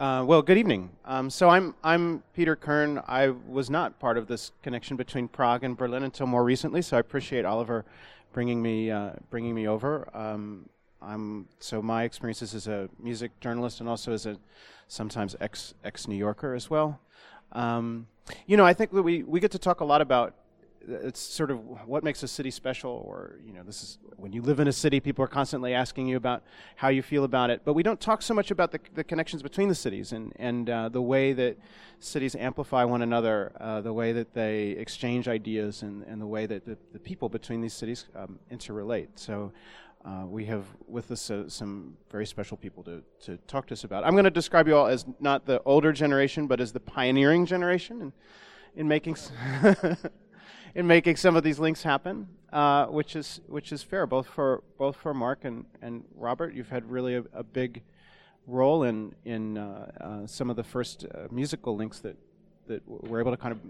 Uh, well, good evening. Um, so I'm I'm Peter Kirn. I was not part of this connection between Prague and Berlin until more recently. So I appreciate Oliver bringing me uh, bringing me over. Um, I'm so my experiences as a music journalist and also as a sometimes ex ex New Yorker as well. Um, you know, I think that we we get to talk a lot about it's sort of what makes a city special or you know this is when you live in a city people are constantly asking you about how you feel about it but we don't talk so much about the, the connections between the cities and, and uh, the way that cities amplify one another uh, the way that they exchange ideas and, and the way that the, the people between these cities um, interrelate so uh, we have with us uh, some very special people to, to talk to us about. I'm going to describe you all as not the older generation, but as the pioneering generation in, in making. in making some of these links happen, uh, which is which is fair both for both for Mark and, and Robert. You've had really a, a big role in in uh, uh, some of the first uh, musical links that that we're able to kind of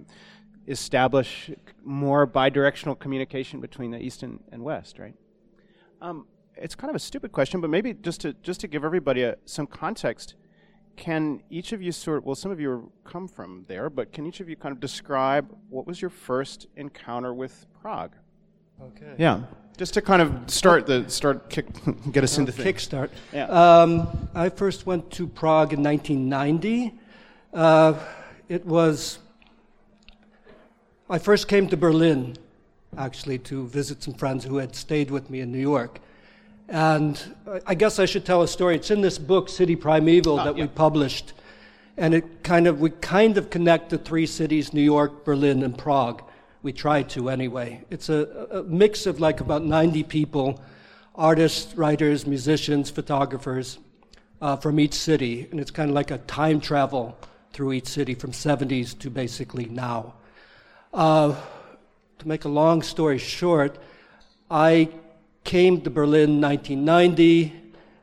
establish more bidirectional communication between the east and, and west, right? Um, it's kind of a stupid question, but maybe just to just to give everybody a, some context can each of you sort well some of you come from there but can each of you kind of describe what was your first encounter with prague? Okay. Yeah. Just to kind of start the start kick get us uh, into kickstart. Yeah. Um, i first went to prague in 1990 uh, it was i first came to berlin actually to visit some friends who had stayed with me in new york and I guess I should tell a story. It's in this book, City Primeval, oh, that yeah. we published. And it kind of, we kind of connect the three cities, New York, Berlin, and Prague. We try to anyway. It's a, a mix of like about 90 people, artists, writers, musicians, photographers uh, from each city. And it's kind of like a time travel through each city from 70s to basically now. Uh, to make a long story short, I came to Berlin in 1990.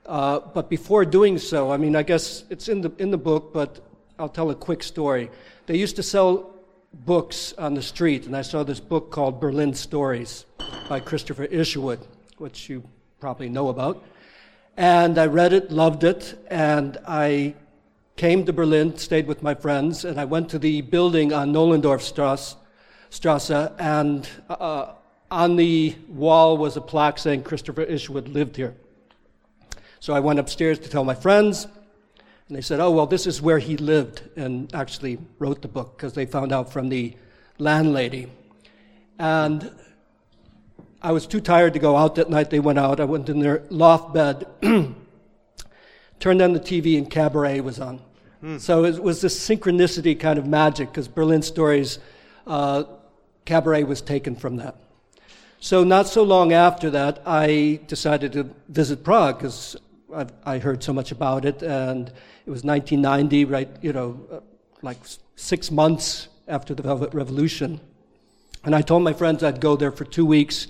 Uh, but before doing so, I mean, I guess it's in the, in the book, but I'll tell a quick story. They used to sell books on the street, and I saw this book called Berlin Stories by Christopher Isherwood, which you probably know about. And I read it, loved it, and I came to Berlin, stayed with my friends, and I went to the building on Nollendorfstrasse, Strasse, and uh, on the wall was a plaque saying Christopher Isherwood lived here. So I went upstairs to tell my friends, and they said, Oh, well, this is where he lived, and actually wrote the book because they found out from the landlady. And I was too tired to go out that night. They went out. I went in their loft bed, turned on the TV, and Cabaret was on. Hmm. So it was this synchronicity kind of magic because Berlin Stories, uh, Cabaret was taken from that. So, not so long after that, I decided to visit Prague because I heard so much about it, and it was 1990, right? You know, uh, like six months after the Velvet Revolution. And I told my friends I'd go there for two weeks,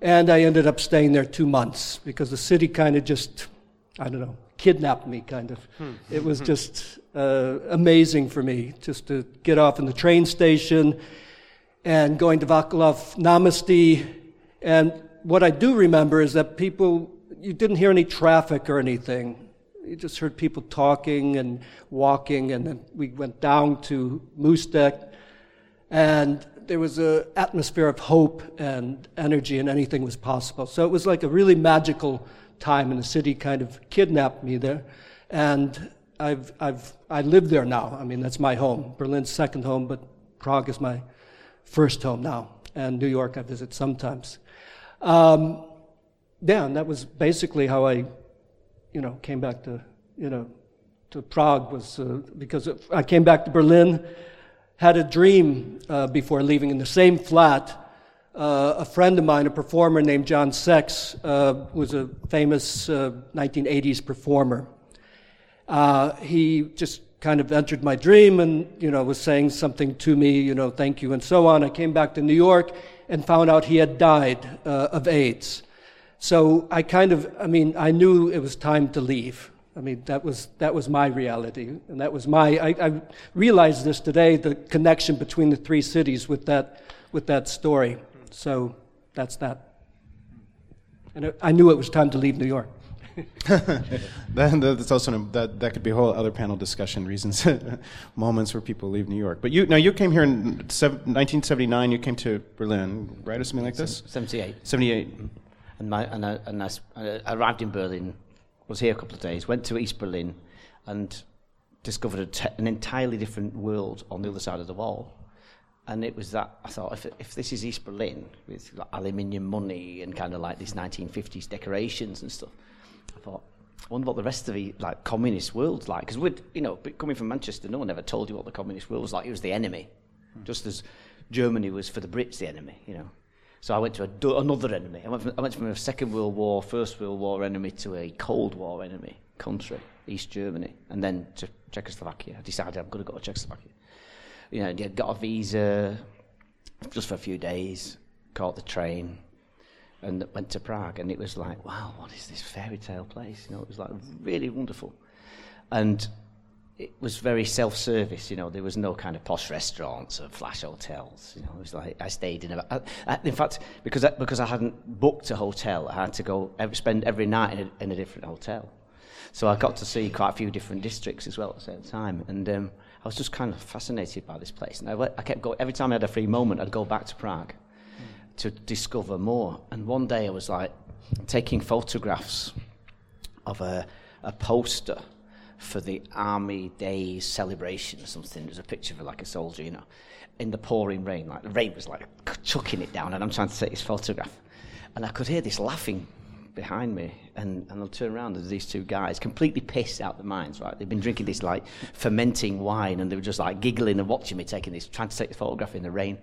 and I ended up staying there two months because the city kind of just, I don't know, kidnapped me, kind of. Hmm. It was just uh, amazing for me just to get off in the train station and going to Václav Náměstí. And what I do remember is that people, you didn't hear any traffic or anything. You just heard people talking and walking, and then we went down to Můstek, and there was an atmosphere of hope and energy, and anything was possible. So it was like a really magical time, and the city kind of kidnapped me there. And I've, I've, I live there now. I mean, that's my home. Berlin's second home, but Prague is my first home now, and New York I visit sometimes. Um, yeah, and that was basically how I, you know, came back to, you know, to Prague was uh, because I came back to Berlin, had a dream uh, before leaving in the same flat. Uh, a friend of mine, a performer named John Sex, uh, was a famous 1980s uh, performer. Uh, he just kind of entered my dream and, you know, was saying something to me, you know, thank you and so on. I came back to New York and found out he had died uh, of AIDS. So I kind of, I mean, I knew it was time to leave. I mean, that was, that was my reality. And that was my, I, I realized this today, the connection between the three cities with that, with that story. So that's that. And I knew it was time to leave New York. that, that's also an, that that could be a whole other panel discussion. Reasons, moments where people leave New York. But you now you came here in 1979. You came to Berlin, right, or something like this. 78. 78. And, my, and, I, and I, I arrived in Berlin. Was here a couple of days. Went to East Berlin, and discovered te- an entirely different world on the other side of the wall. And it was that I thought, if, if this is East Berlin with like, aluminium money and kind of like these 1950s decorations and stuff, thought, I wonder what the rest of the like communist world's like. Because we'd, you know, coming from Manchester, no one ever told you what the communist world was like. It was the enemy, hmm. just as Germany was for the Brits the enemy, you know. So I went to a, another enemy. I went, from, I went from a Second World War, First World War enemy to a Cold War enemy country, East Germany, and then to Czechoslovakia. I decided I'm going to go to Czechoslovakia you know, got a visa just for a few days, caught the train, and that went to Prague. And it was like, wow, what is this fairy tale place? You know, it was like really wonderful. And it was very self-service, you know. There was no kind of posh restaurants or flash hotels. You know, it was like I stayed in a. I, I, in fact, because I, because I hadn't booked a hotel, I had to go every, spend every night in a, in a different hotel. So I got to see quite a few different districts as well at the same time, and um, I was just kind of fascinated by this place. And I, I kept going, every time I had a free moment, I'd go back to Prague. To discover more. And one day I was like taking photographs of a, a poster for the Army Day celebration or something. There's a picture of like a soldier, you know, in the pouring rain. Like the rain was like chucking it down, and I'm trying to take this photograph. And I could hear this laughing behind me, and, and I'll turn around, there's these two guys, completely pissed out their minds, right? They've been drinking this, like, fermenting wine, and they were just, like, giggling and watching me taking this, trying to take the photograph in the rain.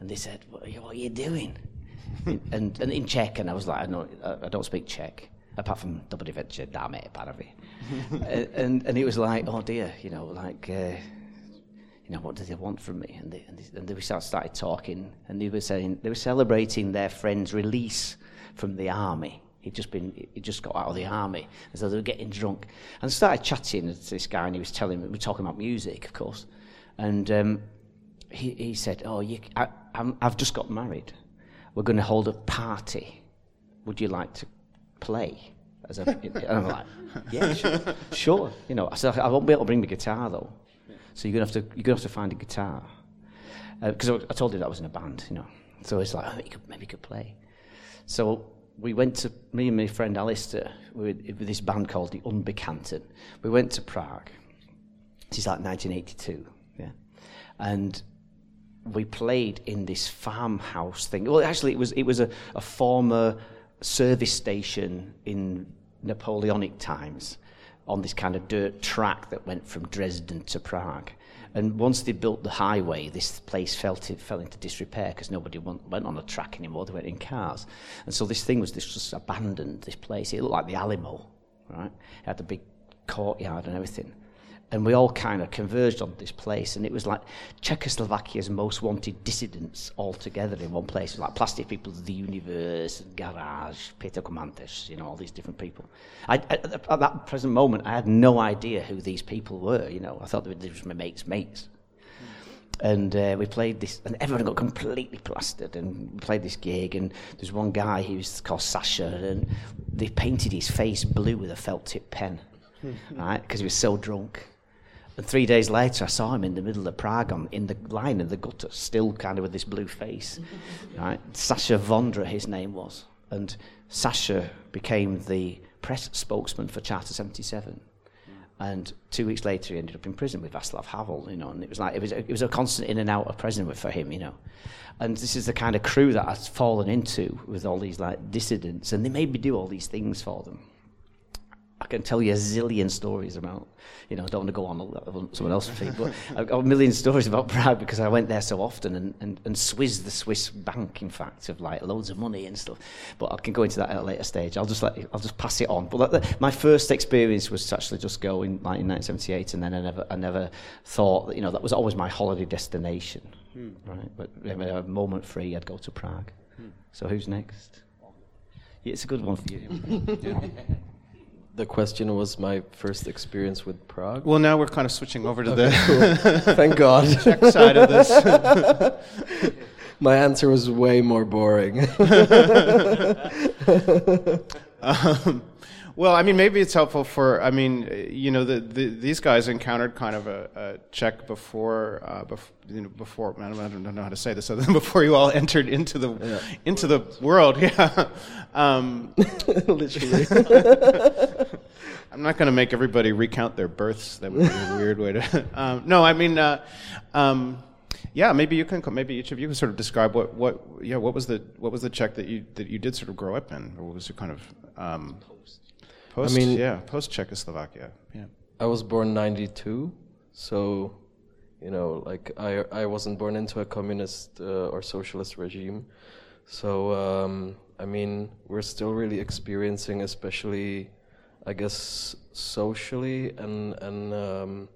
And they said, what are you, what are you doing? and, and in Czech, and I was like, I don't, I don't speak Czech, apart from Dobrý večer, dáme, panovi. and, and, it was like, oh dear, you know, like, uh, you know, what do they want from me? And they, and they, and they started talking, and they were saying, they were celebrating their friend's release from the army. He'd just been, he just got out of the army, and so they were getting drunk, and started chatting to this guy, and he was telling me, we were talking about music, of course, and um, he, he said, "Oh, you, I, I've just got married. We're going to hold a party. Would you like to play?" As a, and I'm like, "Yeah, sure, sure." You know, I said, "I won't be able to bring the guitar though, so you're gonna have to, you're gonna have to find a guitar." Because uh, I told you that I was in a band, you know. So it's like, oh, maybe, you could, maybe you could play. So we went to, me and my friend Alistair, with, this band called the Unbekannten. We went to Prague. This is like 1982, yeah. And we played in this farmhouse thing. Well, actually, it was, it was a, a former service station in Napoleonic times on this kind of dirt track that went from Dresden to Prague. And once they built the highway, this place fell, to, fell into disrepair because nobody went, went on a track anymore. They went in cars. And so this thing was this just abandoned, this place. It looked like the Alamo, right? It had the big courtyard and everything and we all kind of converged on this place, and it was like Czechoslovakia's most wanted dissidents all together in one place. It was like Plastic People of the Universe, Garage, Peter Komantes, you know, all these different people. I, at, at that present moment, I had no idea who these people were, you know. I thought they were just my mates' mates. And uh, we played this, and everyone got completely plastered. And we played this gig, and there's one guy, he was called Sasha, and they painted his face blue with a felt tip pen, right? Because he was so drunk. And three days later, I saw him in the middle of Prague on, in the line of the gutter, still kind of with this blue face. right? Sasha Vondra, his name was. And Sasha became the press spokesman for Charter 77. And two weeks later, he ended up in prison with Václav Havel, you know, and it was like it was a, it was a constant in and out of prison for him, you know. And this is the kind of crew that I've fallen into with all these like dissidents, and they made me do all these things for them. I can tell you a zillion stories about, you know, I don't want to go on someone else's feet, but I've got a million stories about Prague because I went there so often and, and, and Swiss, the Swiss bank, in fact, of like loads of money and stuff. But I can go into that at a later stage. I'll just let you, I'll just pass it on. But that, my first experience was actually just going in like in 1978, and then I never, I never thought that, you know, that was always my holiday destination, hmm. right? But if a moment free, I'd go to Prague. Hmm. So who's next? Yeah, it's a good one for you. yeah the question was my first experience with Prague. Well, now we're kind of switching over to okay, the cool. thank God Czech side of this. my answer was way more boring. um, Well, I mean, maybe it's helpful for. I mean, you know, the, the these guys encountered kind of a, a Czech before, uh, bef- you know, before. I don't, I don't know how to say this other than before you all entered into the into the world. Yeah. Um, Literally. I'm not going to make everybody recount their births. That would be a weird way to. Um, no, I mean, uh, um, yeah. Maybe you can. Maybe each of you can sort of describe what, what, yeah, what was the what was the Czech that you that you did sort of grow up in, or what was your kind of um, post? I mean- yeah, post Czechoslovakia. Yeah. I was born 92, so you know, like I I wasn't born into a communist uh, or socialist regime. So um, I mean, we're still really experiencing, especially, I guess, socially and and um,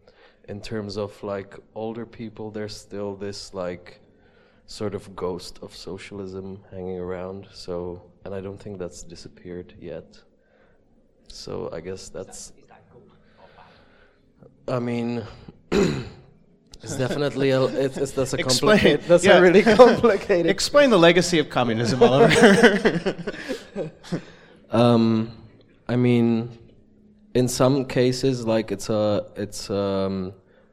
in terms of like older people, there's still this like sort of ghost of socialism hanging around. So, and I don't think that's disappeared yet. So I guess that's. I mean, it's definitely a. It's, it's that's a Explain. complicated. That's Yeah. a really complicated. Explain the legacy of communism, Oliver. Um, I mean, in some cases, like it's a, it's um,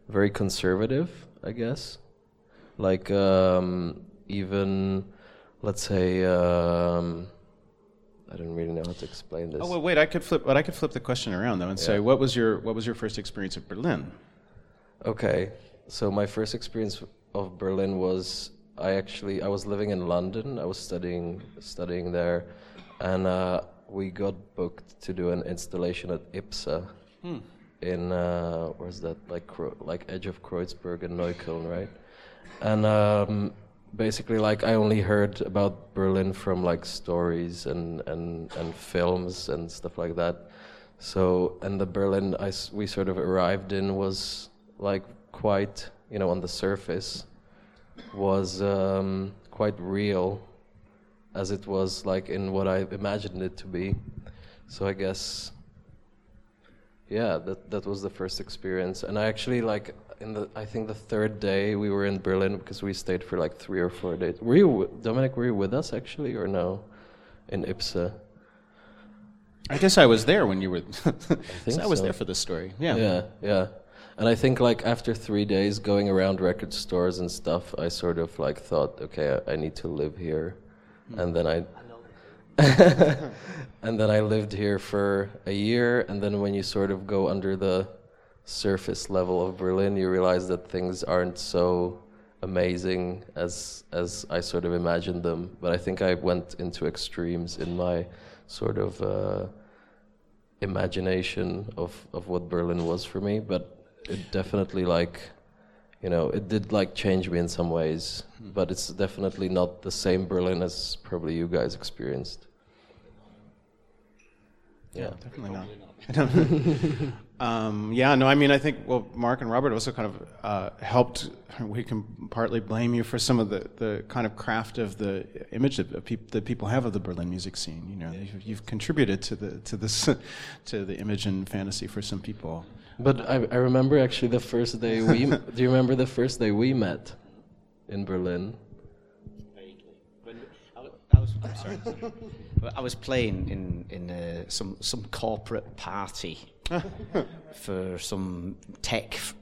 very conservative, I guess. Like um, even, let's say, um, I don't really know how to explain this. oh well, wait. I could flip. But I could flip the question around though and say, what was your what was your first experience of Berlin? Okay, so my first experience of Berlin was I actually I was living in London. I was studying studying there, and uh, we got booked to do an installation at IPSA in uh, where's that like like edge of Kreuzberg and Neukölln, right? And um, basically, like I only heard about Berlin from like stories and and and films and stuff like that. So, and the Berlin I s we sort of arrived in was like quite, you know, on the surface, was um, quite real, as it was like in what I imagined it to be. So I guess, yeah, that that was the first experience, and I actually like in the I think the third day we were in Berlin because we stayed for like three or four days. Were you Dominic? Were you with us actually or no? In Ipsa. I guess I was there when you were. I, think I was so. there for this story. Yeah. Yeah, yeah. And I think like after three days going around record stores and stuff, I sort of like thought, okay, I, I need to live here, and then I. and then I lived here for a year, and then when you sort of go under the surface level of Berlin, you realize that things aren't so amazing as as I sort of imagined them. But I think I went into extremes in my sort of uh, imagination of of what Berlin was for me. But it definitely like you know it did like change me in some ways. But it's definitely not the same Berlin as probably you guys experienced. Yeah. Definitely not. um, yeah, no, I mean, I think, well, Mark and Robert also kind of uh, helped. We can partly blame you for some of the, the kind of craft of the image that, peop- that people have of the Berlin music scene. You know, you've, you've contributed to the to this to the image and fantasy for some people. But I, I remember actually the first day we. do you remember the first day we met in Berlin? I was, I'm sorry. I was playing in in uh, some some corporate party for some tech f-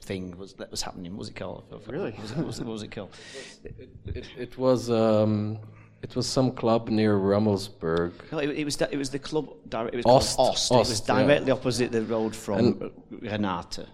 thing was that was happening. What was it called? Really? Was it, what was it, what was it called? It, it was um, it was some club near Rummelsburg. No, it, it was it was the club. It was Ost. called Ost. it was Ost, yeah. directly opposite the road from And- Renate.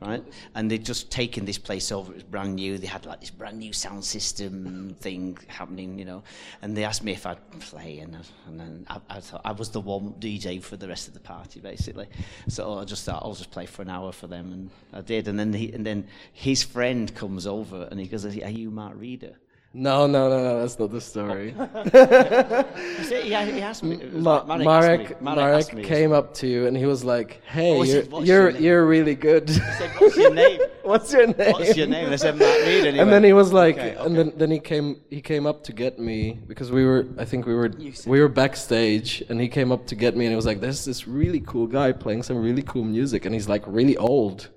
Right, and they'd just taken this place over. It was brand new. They had like this brand new sound system thing happening, you know. And they asked me if I'd play, and, I- and then I, I thought I was the one DJ for the rest of the party, basically. So I just thought I'll just play for an hour for them, and I did. And then he, and then his friend comes over, and he goes, "Are you Mark Reeder?" No, no, no, no, that's not the story. He he, he asked me. Ma- Marek Marek, asked me- Marek, asked me, came up to you and he was like, "Hey, Oh, you're said, you're, your you're really good." He said, "What's your name?" What's your name? What's your name? And I said, Matt. And, he and then he was like, "Okay, and then then he came he came up to get me because we were I think we were we were backstage and he came up to get me and he was like, "There's this really cool guy playing some really cool music and he's like really old."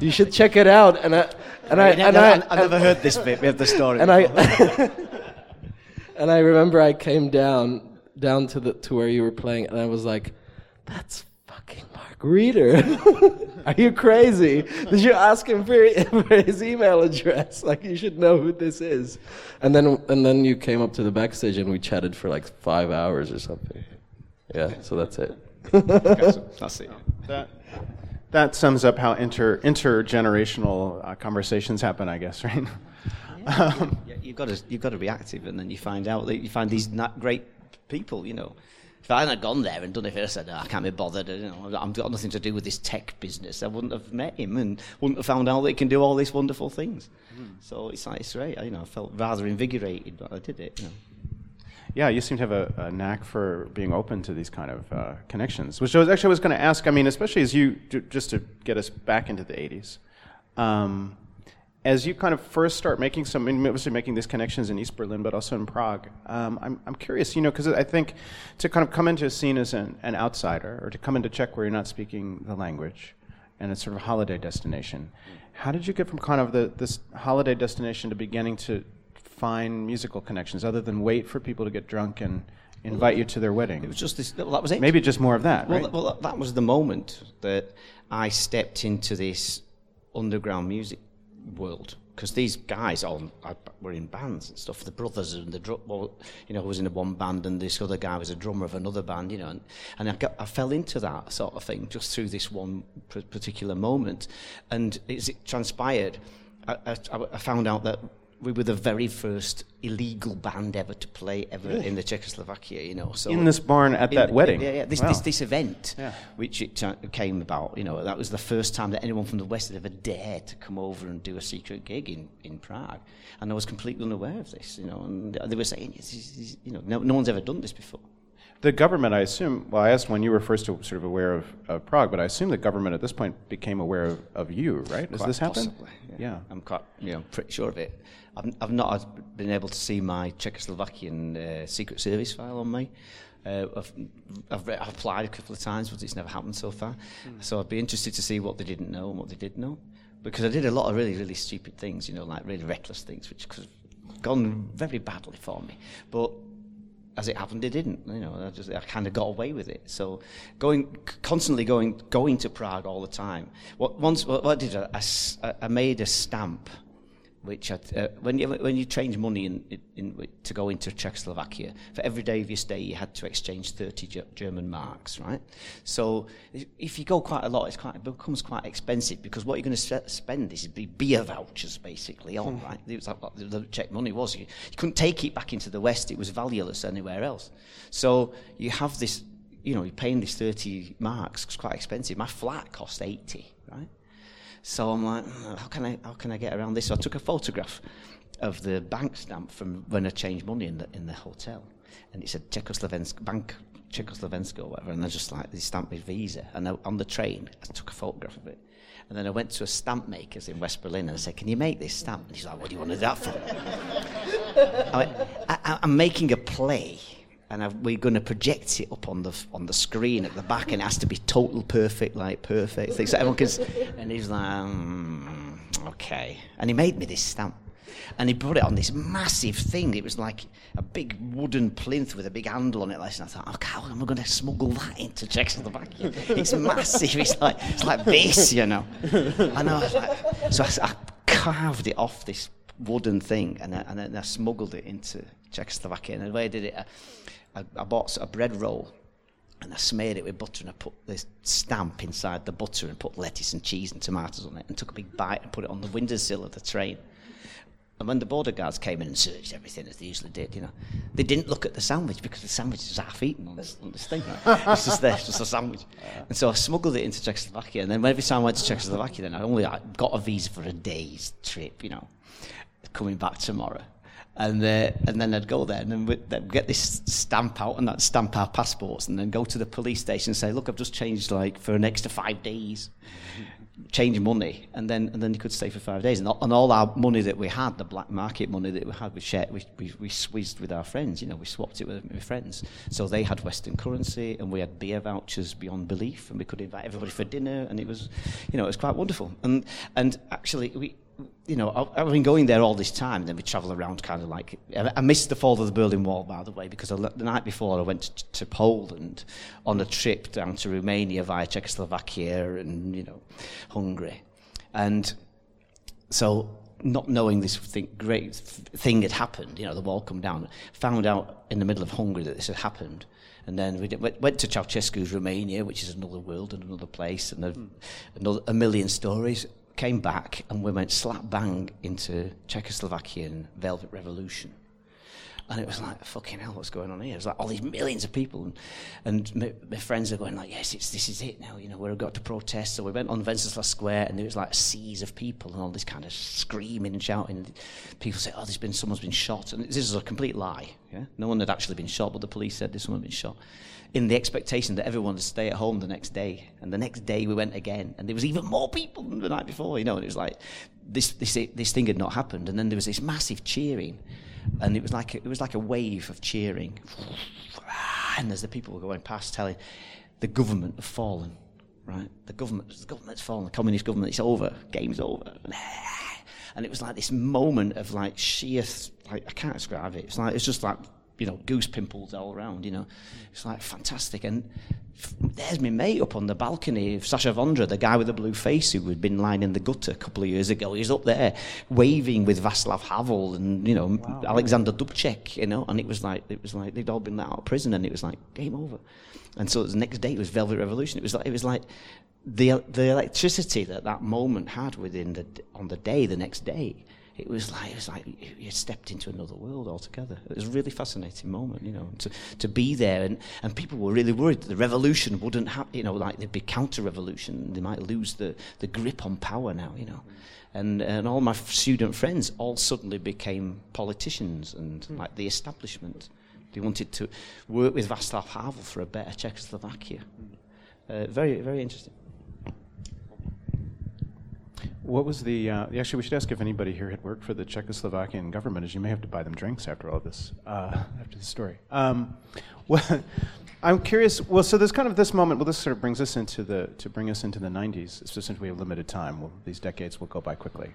you should check it out. And I and I I, and I I, never heard this bit of the story. and I and I remember I came down down to the to where you were playing, and I was like, "That's fucking Mark Reeder. Are you crazy? Did you ask him for, for his email address? Like you should know who this is." And then and then you came up to the backstage and we chatted for like five hours or something. Yeah, so that's it. That's it. That, that sums up how inter intergenerational uh, conversations happen, I guess, right? Yeah, um, you've got to you've got to be active, and then you find out that you find these na- great people. You know, if I hadn't gone there and done it first, said, oh, ah, I can't be bothered. You know, I've got nothing to do with this tech business. I wouldn't have met him and wouldn't have found out that he can do all these wonderful things. Hmm. So it's like it's great. You know, I felt rather invigorated when I did it. You know. Yeah, you seem to have a, a knack for being open to these kind of uh, connections, which I was actually was going to ask. I mean, especially as you just to get us back into the '80s, um, as you kind of first start making some, I obviously making these connections in East Berlin, but also in Prague. Um, I'm I'm curious, you know, because I think to kind of come into a scene as an, an outsider, or to come into Czech where you're not speaking the language, and it's sort of a holiday destination. How did you get from kind of the, this holiday destination to beginning to find musical connections, other than wait for people to get drunk and invite you to their wedding? It was just this. Well, that was it. Maybe just more of that, Well, right? well, that was the moment that I stepped into this underground music world because these guys all were in bands and stuff. The brothers and the drum, well, you know, was in a one band, and this other guy was a drummer of another band, you know, and, and I, got, I fell into that sort of thing just through this one pr- particular moment, and as it transpired, I, I, I found out that we were the very first illegal band ever to play ever in the Czechoslovakia, you know. So In this barn at that wedding? Yeah, yeah. This, Wow. this, this event, Yeah. which it uh, came about, you know, that was the first time that anyone from the West had ever dared to come over and do a secret gig in, in Prague. And I was completely unaware of this, you know, and they were saying, "This is- you know, no, no one's ever done this before. The government, I assume, well, I asked when you were first sort of aware of, of Prague, but I assume the government at this point became aware of, of you, right? Does Quite this happen? possibly, Yeah. I'm quite, you know, pretty sure of it. I've, I've not been able to see my Czechoslovakian uh, Secret Service file on me. Uh, I've, I've, re- I've applied a couple of times, but it's never happened so far. So I'd be interested to see what they didn't know and what they did know. Because I did a lot of really, really stupid things, you know, like really reckless things, which could have gone very badly for me. But as it happened, it didn't. You know, I just I kind of got away with it. So going constantly going going to Prague all the time. What once what, what I did I, I- I made a stamp. Which uh, when you when you change money in, in, to go into Czechoslovakia, for every day of your stay you had to exchange 30 Ge- German marks, right? So if- you go quite a lot, it's quite, it becomes quite expensive because what you're going to spend is be beer vouchers basically on, right? It was like what the the Czech money was. You, you couldn't take it back into the West; it was valueless anywhere else. So you have this, you know, you're paying this 30 marks. It's quite expensive. My flat cost 80, right? So I'm like, "Hmm, how can I how can I get around this? So I took a photograph of the bank stamp from when I changed money in the in the hotel, and it said Czechoslovensk Bank Czechoslovenska or whatever, and I just like they stamped my visa. And I, on the train, I took a photograph of it. And then I went to a stamp maker's in West Berlin and I said, Can you make this stamp? And he's like, What do you want to do that for? I I'm making a play and I, we're going to project it up on the on the screen at the back, and it has to be total perfect, like perfect thing, so everyone can. And he's like, mm, okay, and he made me this stamp, and he put it on this massive thing. It was like a big wooden plinth with a big handle on it. And I thought, okay, how am I going to smuggle that into Czechoslovakia? It's massive. It's like it's like this, you know. And I was like, so I, I carved it off this wooden thing, and, I, and I smuggled it into Czechoslovakia. And the way I did it, I, I, I bought a bread roll and I smeared it with butter and I put this stamp inside the butter and put lettuce and cheese and tomatoes on it and took a big bite and put it on the windowsill of the train. And when the border guards came in and searched everything as they usually did, you know, they didn't look at the sandwich because the sandwich was half eaten on this, on this thing. Right? it's just there, it's just a sandwich. And so I smuggled it into Czechoslovakia. And then every time I went to Czechoslovakia, then I only got a visa for a day's trip, you know, coming back tomorrow. And, and then I'd go there and then we'd, get this stamp out and that stamp our passports and then go to the police station and say, look, I've just changed like for an extra five days change money, and then and then you could stay for five days. And all, and all our money that we had, the black market money that we had, we shared, we, we, we squeezed with our friends. You know, we swapped it with, with friends. So they had Western currency, and we had beer vouchers beyond belief, and we could invite everybody for dinner, and it was, you know, it was quite wonderful. And and actually, we you know, I've been going there all this time, and then we travel around kind of like. I missed the fall of the Berlin Wall, by the way, because the night before I went to, to Poland on a trip down to Romania via Czechoslovakia and, you know, Hungary. And so not knowing this thing, great thing had happened, you know, the wall come down, found out in the middle of Hungary that this had happened. And then we did, went, went to Ceausescu's Romania, which is another world and another place, and a, hmm. another, a million stories. Came back and we went slap bang into Czechoslovakian Velvet Revolution. And it was like, fucking hell, what's going on here? It was like all these millions of people. And, and my, my friends are going like, yes, it's, this is it now. You know, we've got to protest. So we went on Wenceslas Square and there was like seas of people and all this kind of screaming and shouting. And people say, oh, there's been, someone's been shot. And this is a complete lie. Yeah? No one had actually been shot, but the police said there's someone been shot. In the expectation that everyone would stay at home the next day. And the next day we went again. And there was even more people than the night before, you know. And it was like, this, this, this thing had not happened. And then there was this massive cheering and it was like a, it was like a wave of cheering, and as the people were going past, telling the government have fallen, right? The government, the government's fallen. The communist government, it's over. Game's over. And it was like this moment of like sheer, like I can't describe it. It's like it's just like you know goose pimples all around. You know, it's like fantastic. And f- there's my mate up on the balcony of Sasha Vondra, the guy with the blue face who had been lying in the gutter a couple of years ago. He's up there waving with Václav Havel and you know Alexander Dubček, you know. And it was like it was like they'd all been let out of prison, and it was like game over. And so the next day it was Velvet Revolution. It was like it was like the the electricity that that moment had within the on the day, the next day. It was like it was like you stepped into another world altogether. It was a really fascinating moment, you know, to to be there, and, and people were really worried that the revolution wouldn't happen. You know, like there'd be counter-revolution. They might lose the, the grip on power now, you know. And and all my student friends all suddenly became politicians and like the establishment. They wanted to work with Václav Havel for a better Czechoslovakia. Uh, very very interesting. What was the? Uh, actually, we should ask if anybody here had worked for the Czechoslovakian government, as you may have to buy them drinks after all this, uh, after the story. Um, well, I'm curious. Well, so there's kind of this moment. Well, this sort of brings us into the to bring us into the 90s. It's just since we have limited time. Well, these decades will go by quickly.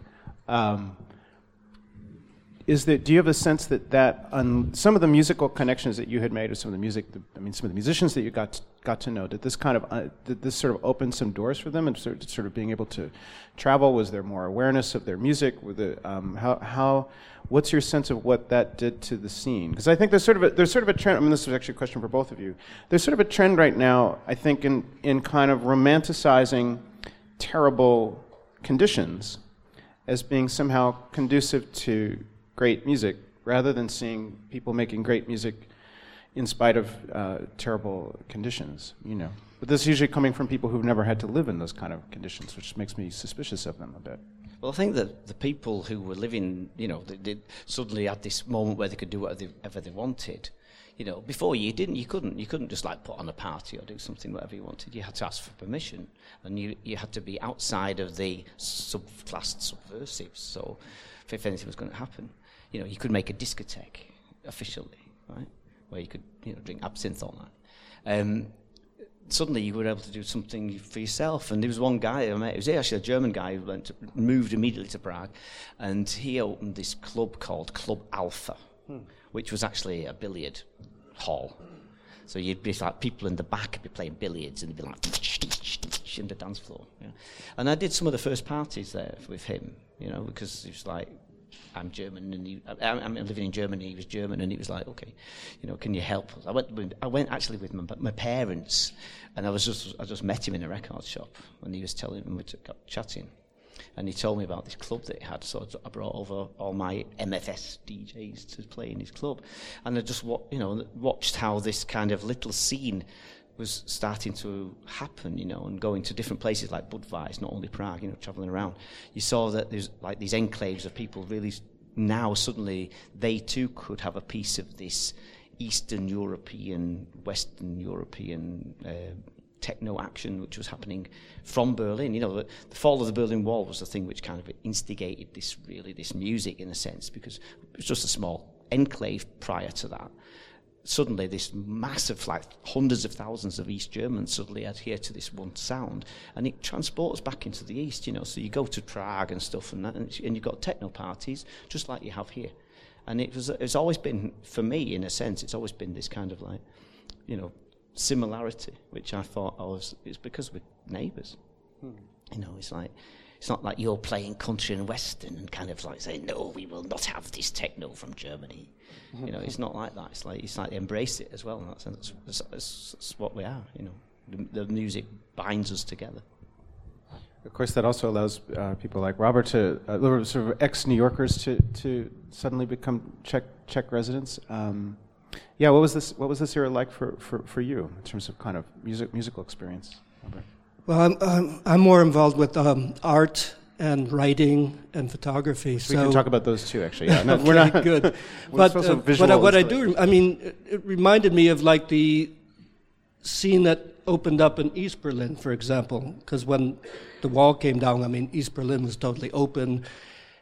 Um, is that do you have a sense that that um, some of the musical connections that you had made, or some of the music, the, I mean, some of the musicians that you got got to know, did this kind of uh, did this sort of open some doors for them, and sort of, sort of being able to travel? Was there more awareness of their music? Um, how how what's your sense of what that did to the scene? Because I think there's sort of a, there's sort of a trend. I mean, this is actually a question for both of you. There's sort of a trend right now, I think, in in kind of romanticizing terrible conditions as being somehow conducive to great music rather than seeing people making great music in spite of uh, terrible conditions, you know. But this is usually coming from people who've never had to live in those kind of conditions, which makes me suspicious of them a bit. Well, I think that the people who were living, you know, they, they suddenly had this moment where they could do whatever they wanted. You know, before you didn't, you couldn't, you couldn't just like put on a party or do something whatever you wanted. You had to ask for permission, and you you had to be outside of the subclassed subversives. So, if anything was going to happen, you know, you could make a discotheque officially, right, where you could, you know, drink absinthe all night. Um, suddenly you were able to do something for yourself. And there was one guy I met, it was actually a German guy who went to, moved immediately to Prague, and he opened this club called Club Alpha, which was actually a billiard hall. So you'd be like people in the back would be playing billiards, and they'd be like in the dance floor. Yeah. And I did some of the first parties there with him, you know, because he was like, I'm German, and he, I, I'm living in Germany. He was German, and he was like, "Okay, you know, can you help?" us? I went. With, I went actually with my, my parents, and I was just I just met him in a record shop, and he was telling me we got chatting, and he told me about this club that he had. So I brought over all my MFS DJs to play in his club, and I just wa- you know watched how this kind of little scene was starting to happen, you know, and going to different places like Budweis, not only Prague, you know, traveling around. You saw that there's like these enclaves of people really now suddenly they too could have a piece of this Eastern European, Western European uh, techno action which was happening from Berlin. You know, the, the fall of the Berlin Wall was the thing which kind of instigated this really this music in a sense because it was just a small enclave prior to that suddenly this massive, like hundreds of thousands of East Germans suddenly adhere to this one sound, and it transports back into the East. You know, so you go to Prague and stuff, and that, and, and you've got techno parties just like you have here. And it was it's always been for me, in a sense, it's always been this kind of like, you know, similarity, which I thought I was it's because we're neighbours. Hmm. You know, it's like it's not like you're playing country and western and kind of like saying, no, we will not have this techno from Germany. You know, it's not like that. It's like it's like embrace it as well in that sense. That's what we are. You know, the, the, music binds us together. Of course, that also allows uh, people like Robert to uh, sort of ex-New Yorkers to to suddenly become Czech Czech residents. Um, yeah, what was this? What was this era like for, for, for you in terms of kind of music musical experience? Robert? Well, I'm, I'm, I'm more involved with um, art and writing and photography. So we can talk about those too, actually. Yeah, no, we're not good. but uh, but uh, what I do, I mean, it, it, reminded me of like the scene that opened up in East Berlin, for example, because when the wall came down, I mean, East Berlin was totally open,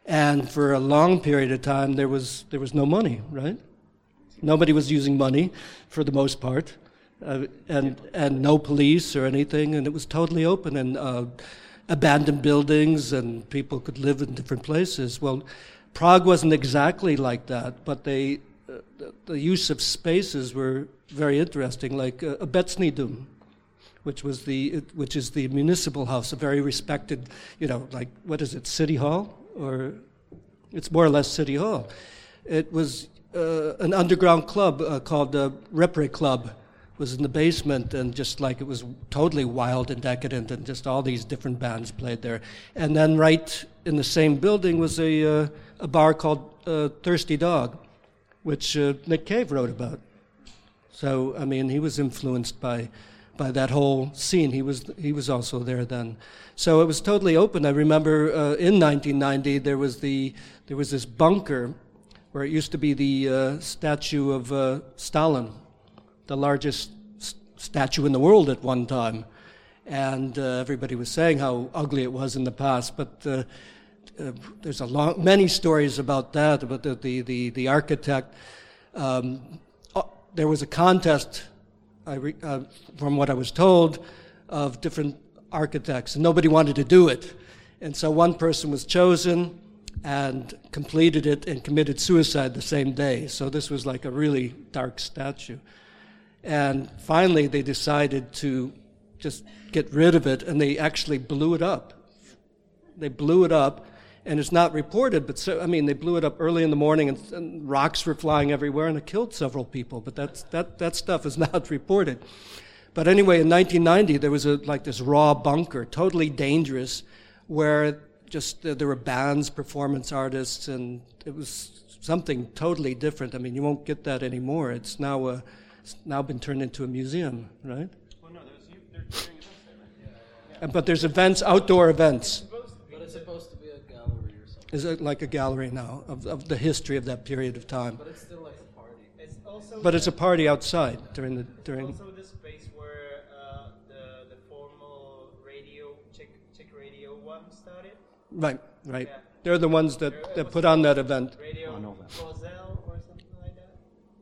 and for a long period of time there was there was no money, right? Nobody was using money, for the most part uh, and and no police or anything, and it was totally open and uh, abandoned buildings, and people could live in different places. Well, Prague wasn't exactly like that, but they uh, the, the, use of spaces were very interesting, like uh, Obecní which was the which is the municipal house, a very respected, you know, like what is it, city hall, or it's more or less city hall. It was uh, an underground club uh, called the Repre Club, was in the basement and just like it was totally wild and decadent and just all these different bands played there. And then right in the same building was a, uh, a bar called uh, Thirsty Dog, which uh, Nick Cave wrote about. So, I mean, he was influenced by, by that whole scene. He was, he was also there then. So it was totally open. I remember uh, in 1990 there was, the, there was this bunker where it used to be the uh, statue of uh, Stalin the largest statue in the world at one time. And uh, everybody was saying how ugly it was in the past, but uh, uh, there's a long, many stories about that, about the, the, the, the architect. Um, uh, there was a contest, re, uh, from what I was told, of different architects, and nobody wanted to do it. And so one person was chosen and completed it and committed suicide the same day. So this was like a really dark statue. And finally, they decided to just get rid of it, and they actually blew it up. They blew it up, and it's not reported, but so, I mean, they blew it up early in the morning, and, and rocks were flying everywhere, and it killed several people. But that's, that that stuff is not reported. But anyway, in 1990, there was a, like this raw bunker, totally dangerous, where just uh, there were bands, performance artists, and it was something totally different. I mean, you won't get that anymore. It's now a it's now been turned into a museum, right? Well, no, there's, they're doing events there, right? yeah. But there's events, outdoor events. But it's supposed to be a gallery or something. Is it like a gallery now of, of the history of that period of time? But it's still like a party. It's also but it's a party outside during the during. also the space where uh, the the formal radio Czech Czech radio one started. Right, right. Yeah. They're the ones that, that put on that event. Radio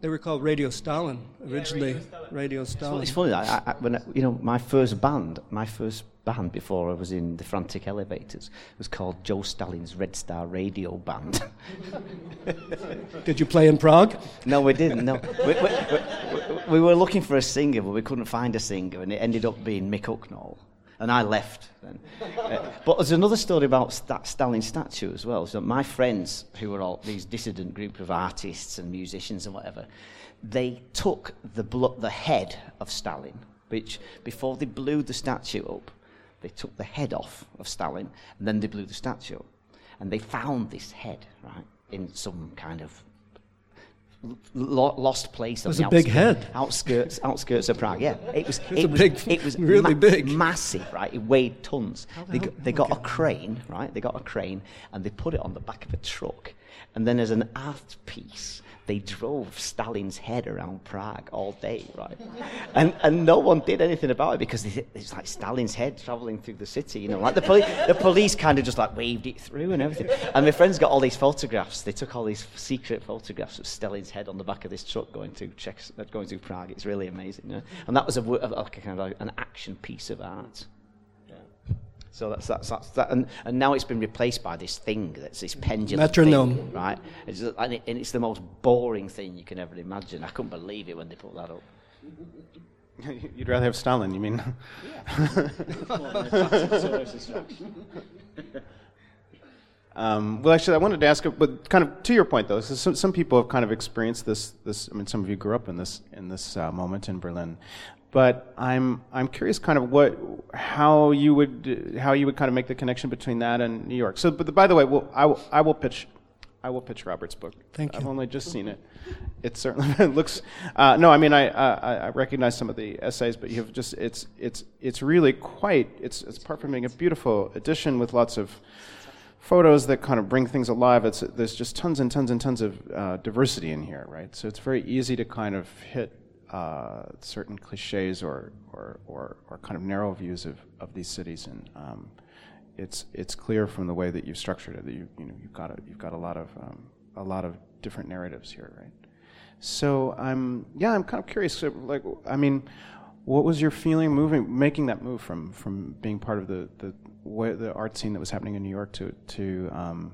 they were called Radio Stalin originally. Yeah, Radio Stalin. It's funny. I, I, when I, you know my first band, my first band before I was in the Frantic Elevators was called Joe Stalin's Red Star Radio Band. Did you play in Prague? No, we didn't. No, we, we, we, we, were looking for a singer, but we couldn't find a singer, and it ended up being Mick Hucknall and I left then. uh, but there's another story about St- Stalin statue as well. So my friends, who were all these dissident group of artists and musicians and whatever, they took the, blo- the head of Stalin, which before they blew the statue up, they took the head off of Stalin, and then they blew the statue up. And they found this head, right, in some kind of lost place. It was a big head. Outskirts, outskirts of Prague. Yeah, it was. It, it was big, It was really ma- big, massive. Right, it weighed tons. The they got, they got okay. a crane. Right, they got a crane and they put it on the back of a truck, and then as an art piece, they drove Stalin's head around Prague all day, right? and, and no one did anything about it because it's like Stalin's head traveling through the city, you know. Like the, poli- the police kind of just like waved it through and everything. And my friends got all these photographs. They took all these secret photographs of Stalin's head on the back of this truck going to Czech, going to Prague. It's really amazing, you know? And that was a, a, a kind of like an action piece of art. So that's, that's, that's that. And, and now it's been replaced by this thing that's this pendulum. Metronome. Thing, right? It's, and, it, and it's the most boring thing you can ever imagine. I couldn't believe it when they put that up. You'd rather have Stalin, you mean? um, well, actually, I wanted to ask, but kind of to your point, though, some, some people have kind of experienced this. This, I mean, some of you grew up in this in this uh, moment in Berlin but I'm I'm curious, kind of what how you would how you would kind of make the connection between that and New York. So, but the, by the way, we'll, I will I will pitch I will pitch Robert's book. Thank you. I've only just seen it. It certainly it looks. Uh, no, I mean I, I, I recognize some of the essays, but you have just it's it's it's really quite it's it's apart from being a beautiful edition with lots of photos that kind of bring things alive. It's there's just tons and tons and tons of uh, diversity in here, right? So it's very easy to kind of hit uh, certain cliches or, or, or, or, kind of narrow views of, of these cities. And um, it's, it's clear from the way that you've structured it that you, you know, you've, got a, you've got a lot of, um, a lot of different narratives here, right? So I'm, yeah, I'm kind of curious. So, like, I mean, what was your feeling moving, making that move from, from being part of the, the, the art scene that was happening in New York to, to um,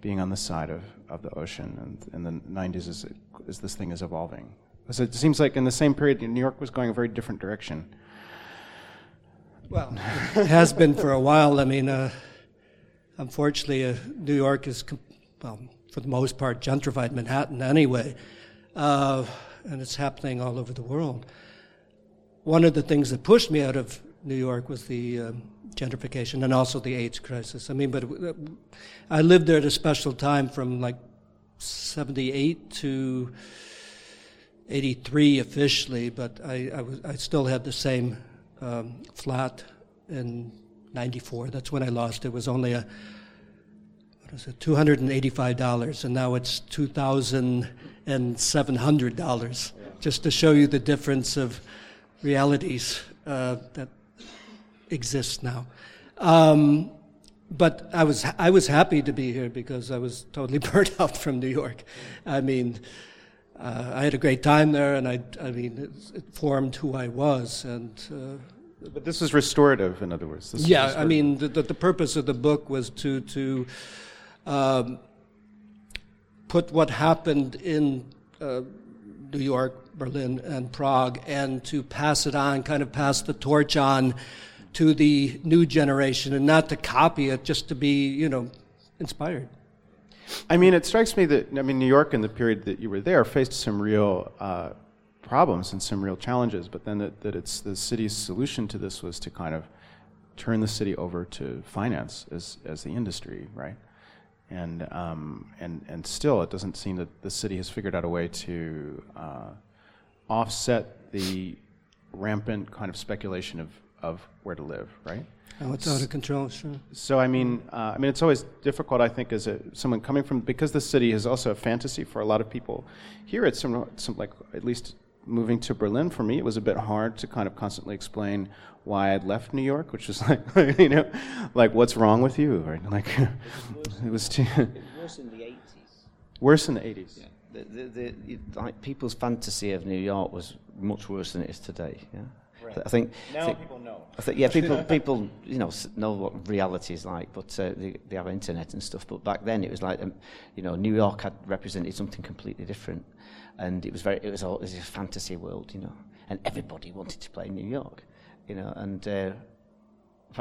being on the side of, of the ocean and in the 90s as, it, as this thing is evolving? It seems like in the same period, New York was going a very different direction. Well, it has been for a while. I mean, uh, unfortunately, uh, New York is, well, for the most part, gentrified Manhattan anyway, uh, and it's happening all over the world. One of the things that pushed me out of New York was the um, gentrification and also the AIDS crisis. I mean, but uh, I lived there at a special time from like 78 to 83 officially, but I, I, was, I still had the same um, flat in 94. That's when I lost it. Was only a, what is it, $285, and now it's $2,700, just to show you the difference of realities uh, that exist now. Um, but I was I was happy to be here because I was totally burnt out from New York. I mean, uh, I had a great time there, and I, I mean, it, it formed who I was. And uh, but this is restorative, in other words. This yeah, I mean, the, the, the, purpose of the book was to to um, put what happened in uh, New York, Berlin, and Prague, and to pass it on, kind of pass the torch on to the new generation, and not to copy it, just to be, you know, inspired. I mean, it strikes me that I mean, New York in the period that you were there faced some real uh, problems and some real challenges, but then that, that it's the city's solution to this was to kind of turn the city over to finance as as the industry, right? And um, and and still, it doesn't seem that the city has figured out a way to uh, offset the rampant kind of speculation of of where to live, right? Oh, it's out of control, sure. So I mean, uh, I mean, it's always difficult. I think as a, someone coming from because the city is also a fantasy for a lot of people. Here, it's some, some like at least moving to Berlin for me, it was a bit hard to kind of constantly explain why I'd left New York, which was like, you know, like what's wrong with you, right? Like, it was too. worse in the eighties. Worse in the eighties. Yeah. The, the, the, like people's fantasy of New York was much worse than it is today. Yeah. I think now think, people know. I think yeah, people people you know know what reality is like, but uh, they, they have internet and stuff. But back then it was like um, you know New York had represented something completely different, and it was very it was, all, it was a fantasy world, you know, and everybody wanted to play New York, you know, and. Uh,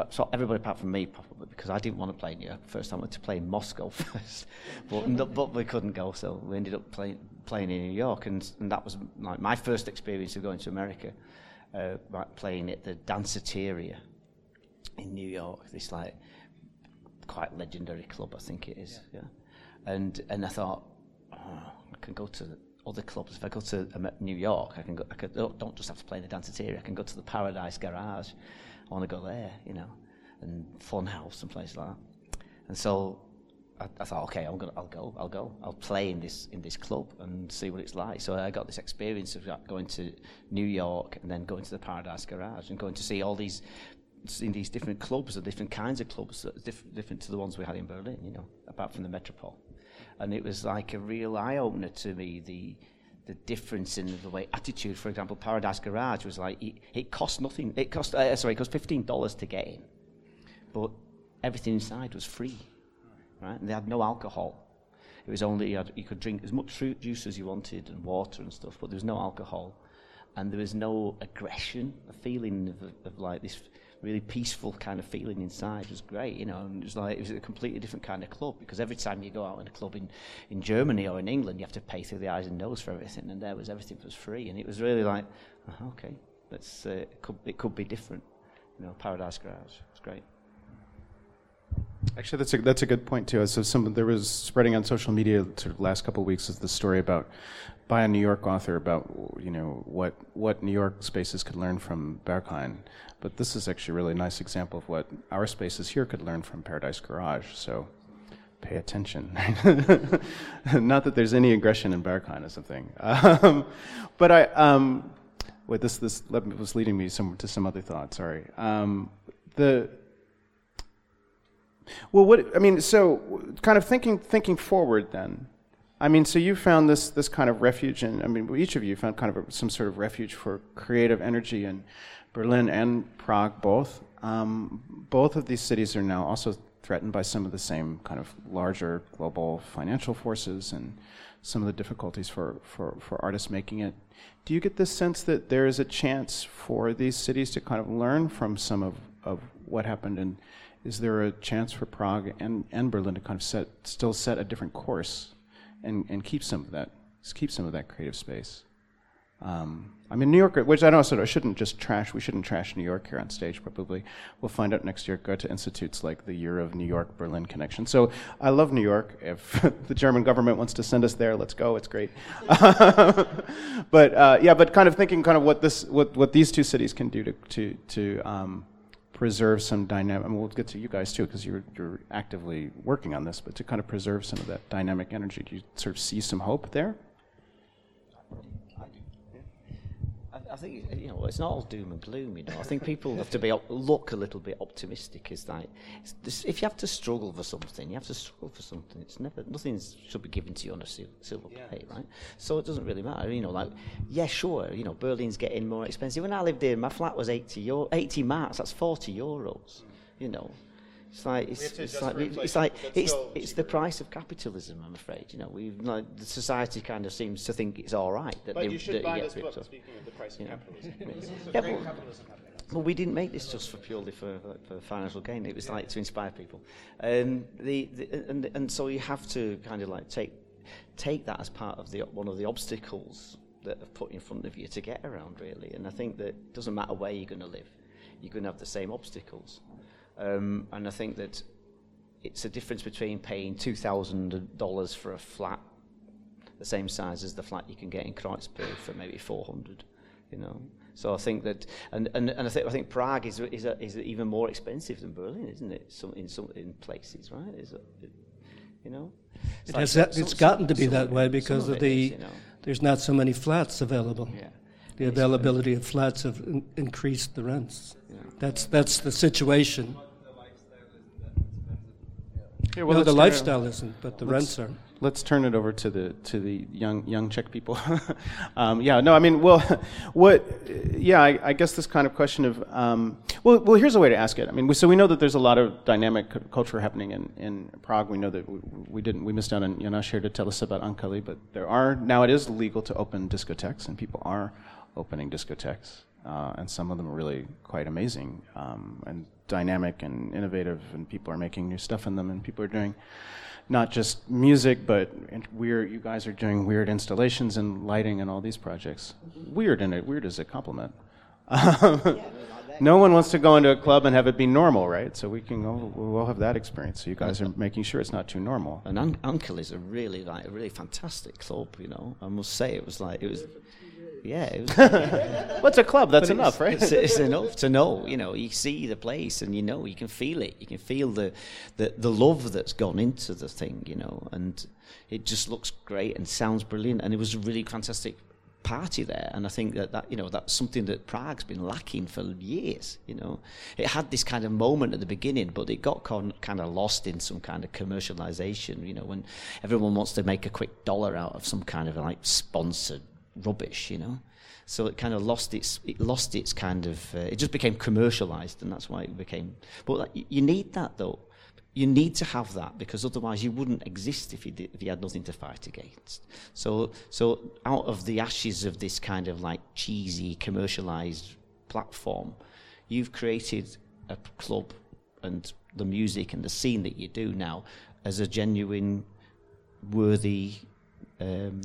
so everybody apart from me probably because I didn't want to play New York first. I wanted to play in Moscow first, but no, but we couldn't go, so we ended up playing playing in New York, and and that was like my first experience of going to America uh, playing at the Danceteria in New York. This like quite legendary club, I think it is. Yeah. yeah. And and I thought, oh, I can go to other clubs. If I go to um, New York, I can go. I could, don't just have to play in the Danceteria. I can go to the Paradise Garage. I want to go there, you know, and Funhouse and places like that. And so I, I thought, okay, I'm gonna, I'll go, I'll go, I'll play in this in this club and see what it's like. So I got this experience of going to New York and then going to the Paradise Garage and going to see all these in these different clubs, the different kinds of clubs, that are diff- different to the ones we had in Berlin, you know, apart from the Metropole. And it was like a real eye opener to me. The the difference in the way attitude, for example, Paradise Garage was like it, it cost nothing. It cost uh, sorry, it cost fifteen dollars to get in, but everything inside was free, right? And they had no alcohol. It was only you, had, you could drink as much fruit juice as you wanted and water and stuff, but there was no alcohol, and there was no aggression, a feeling of, of like this really peaceful kind of feeling inside was great, you know, and it was like it was a completely different kind of club because every time you go out in a club in, in Germany or in England, you have to pay through the eyes and nose for everything, and there was everything was free, and it was really like, oh, okay, uh, it could it could be different, you know, Paradise Garage, it's great. Actually, that's a that's a good point too. So some there was spreading on social media sort of last couple of weeks is the story about by a New York author about you know what what New York spaces could learn from Berghain, but this is actually a really nice example of what our spaces here could learn from Paradise Garage. So pay attention. Not that there's any aggression in Berghain or something, um, but I um, wait this this was leading me some, to some other thought. Sorry. Um, the well, what I mean, so kind of thinking thinking forward then. I mean, so you found this this kind of refuge, and I mean, each of you found kind of a, some sort of refuge for creative energy in Berlin and Prague, both. Um, both of these cities are now also threatened by some of the same kind of larger global financial forces and some of the difficulties for, for, for artists making it. Do you get the sense that there is a chance for these cities to kind of learn from some of, of what happened in is there a chance for Prague and, and Berlin to kind of set still set a different course and, and keep some of that keep some of that creative space? Um, I mean, New York, which I know I shouldn't just trash. We shouldn't trash New York here on stage. Probably, we'll find out next year. Go to institutes like the Year of New York Berlin connection. So I love New York. If the German government wants to send us there, let's go. It's great. but uh, yeah, but kind of thinking, kind of what this, what, what these two cities can do to to to um, preserve some dynamic. Mean, we'll get to you guys too because you're you're actively working on this. But to kind of preserve some of that dynamic energy, do you sort of see some hope there? I think you know it's not all doom and gloom. You know, I think people have to be look a little bit optimistic. Is like this, if you have to struggle for something, you have to struggle for something. It's never nothing should be given to you on a silver yeah. plate, right? So it doesn't really matter. You know, like yeah, sure. You know, Berlin's getting more expensive. When I lived there, my flat was eighty euro, eighty marks. That's forty euros. Mm. You know, it's like it's, it's like it's like it's it's the price of capitalism. I'm afraid. You know, we like the society kind of seems to think it's all right that but they, you should buy this book. Speaking of the price of capitalism, yeah, but, well, we didn't make this just for purely for, for financial gain. It was yeah. like to inspire people, um, the, the, and and so you have to kind of like take take that as part of the one of the obstacles that are put in front of you to get around really. And I think that it doesn't matter where you're going to live, you're going to have the same obstacles. Um, and I think that it's a difference between paying $2,000 for a flat the same size as the flat you can get in Kreuzberg for maybe 400 you know. So I think that, and, and, and I think I think Prague is is, a, is even more expensive than Berlin, isn't it? Some in some in places, right? Is it, you know? It's it has that, it's gotten to be that way because of, of the is, you know. there's not so many flats available. Yeah. The availability of flats have in, increased the rents. That's that's the situation. Yeah, well, no, the lifestyle isn't, but the rents are. Let's turn it over to the to the young young Czech people. um, yeah, no, I mean, well, what? Yeah, I, I guess this kind of question of um, well, well, here's a way to ask it. I mean, we, so we know that there's a lot of dynamic culture happening in, in Prague. We know that we, we didn't we missed out on Janosch here to tell us about Ankali, but there are now it is legal to open discotheques, and people are opening discotheques, uh, and some of them are really quite amazing um, and dynamic and innovative, and people are making new stuff in them, and people are doing not just music, but weird. You guys are doing weird installations and lighting and all these projects. Weird in it. Weird as a compliment. no one wants to go into a club and have it be normal, right? So we can go, we'll have that experience. So you guys are making sure it's not too normal. And Un- Uncle is a really like a really fantastic club, you know. I must say it was like it was Yeah, it was, What's a club? That's But enough, right? It's, it's enough to know. You know, you see the place, and you know, you can feel it. You can feel the, the the love that's gone into the thing. You know, and it just looks great and sounds brilliant. And it was a really fantastic party there. And I think that, that you know that's something that Prague's been lacking for years. You know, it had this kind of moment at the beginning, but it got con- kind of lost in some kind of commercialization. You know, when everyone wants to make a quick dollar out of some kind of like sponsored rubbish. You know. So it kind of lost its it lost its kind of uh, it just became commercialized, and that's why it became. But you need that though. You need to have that because otherwise you wouldn't exist if you did, if you had nothing to fight against. So so out of the ashes of this kind of like cheesy commercialized platform, you've created a club and the music and the scene that you do now as a genuine, worthy. Um,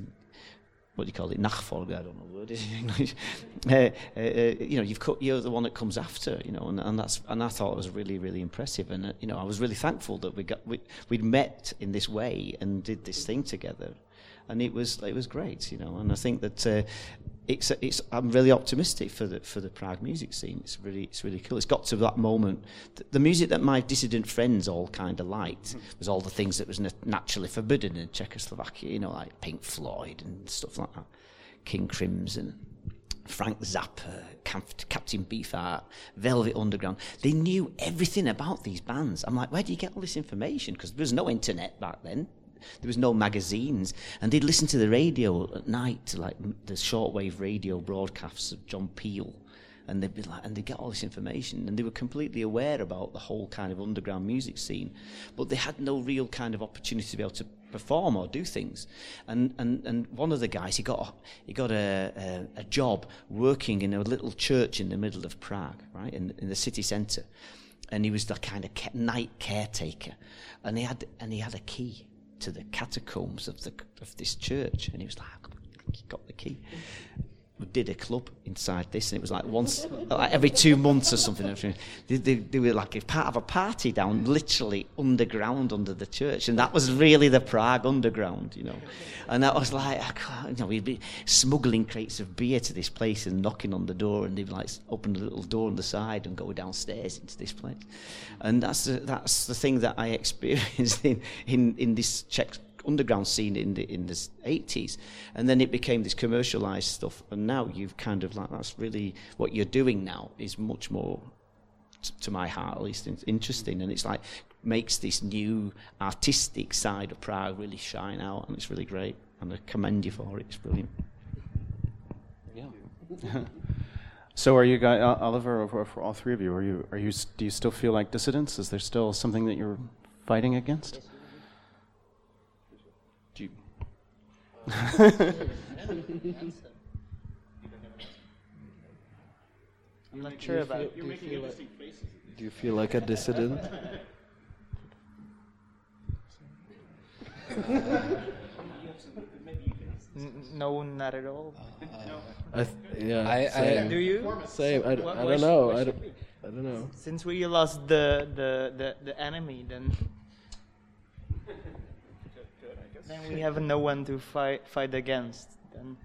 what do you call it? Nachfolger, I don't know the word is in English. uh, uh, uh, you know, you've cut, you're the one that comes after, you know, and, and that's and I thought it was really, really impressive, and uh, you know, I was really thankful that we got we, we'd met in this way and did this thing together, and it was it was great, you know, and I think that. It's, it's, I'm really optimistic for the for the Prague music scene. It's really it's really cool. It's got to that moment. Th- The music that my dissident friends all kind of liked hmm. was all the things that was na- naturally forbidden in Czechoslovakia. You know, like Pink Floyd and stuff like that, King Crimson. Frank Zappa, Cap- Captain Beefheart, Velvet Underground. They knew everything about these bands. I'm like, where do you get all this information? Because there was no internet back then. There was no magazines, and they'd listen to the radio at night like the shortwave radio broadcasts of John Peel, and they'd be like, and they get all this information, and they were completely aware about the whole kind of underground music scene, but they had no real kind of opportunity to be able to perform or do things. And and, and one of the guys, he got he got a, a, a job working in a little church in the middle of Prague, right in in the city centre, and he was the kind of night caretaker, and he had and he had a key to the catacombs of the of this church, and he was like, oh, he got the key. We did a club inside this, and it was like once, like every two months or something. They, they, they were like a part of a party down, literally underground under the church, and that was really the Prague underground, you know. And that was like, I can't, you know, we'd be smuggling crates of beer to this place and knocking on the door, and they'd like open a little door on the side and go downstairs into this place. And that's the, that's the thing that I experienced in, in, in this Czech underground scene in the in the 80s and then it became this commercialized stuff. And now you've kind of like that's really what you're doing now is much more t- to my heart at least in- interesting. And it's like makes this new artistic side of Prague really shine out. And it's really great. And I commend you for it. It's brilliant. Yeah. So, are you guys, Oliver, or for, for all three of you? Are you, are you, do you still feel like dissidents? Is there still something that you're fighting against? Do you, I'm not sure about it. Do you feel like a dissident? N- no, not at all. Uh, I yeah. I- I- same. Do you? Same. I, d- What- I what don't know. I don't, I don't know. Since we lost the the the, the enemy, then then we have no one to fight fight against. Then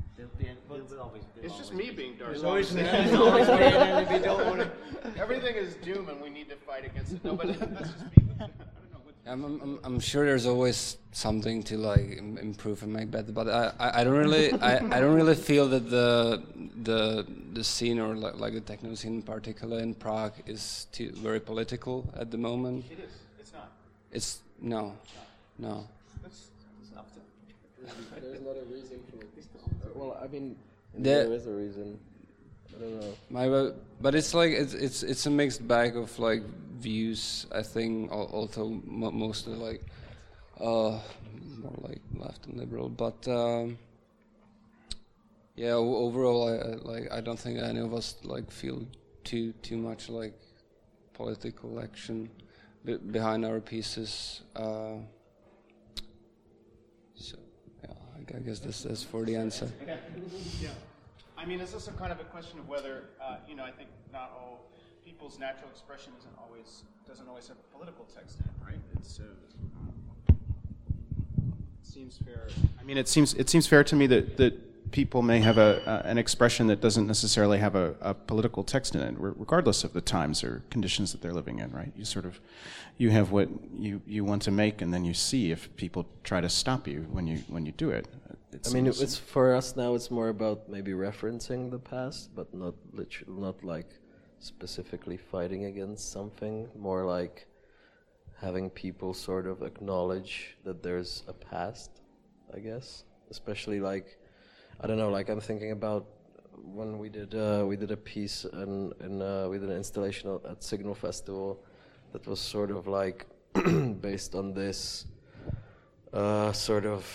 it's just me being dark. Everything Everything is doom, and we need to fight against it. No, but that's just me. I'm, I'm, I'm- I'm sure there's always something to like improve and make better, but I, I, I don't really I, I don't really feel that the the the scene or like, like the techno scene in particular in Prague is too, very political at the moment. It is. It's not. It's no, no. There's not a reason for it. Well, I mean, There- there is a reason. I don't know. My, but- but it's like it's it's it's a mixed bag of like views. I think al- although mostly like uh more like left and liberal, but um, yeah. Overall, I, I like I don't think any of us like feel too too much like political action be- behind our pieces. Uh, so yeah, I guess this is for the answer. Yeah. I mean, it's also kind of a question of whether, uh, you know, I think not all people's natural expression isn't always doesn't always have a political text in it, right? It's uh, it seems fair. I mean, it seems it seems fair to me that that people may have a, a an expression that doesn't necessarily have a, a political text in it, regardless of the times or conditions that they're living in. Right? You sort of you have what you, you want to make, and then you see if people try to stop you when you when you do it. It I mean, it's for us now. It's more about maybe referencing the past, but not literally, not like specifically fighting against something. More like having people sort of acknowledge that there's a past. I guess, especially like I don't know. Like I'm thinking about when we did uh, we did a piece and and uh, we did an installation at- Signal Festival that was sort of like based on this uh, sort of.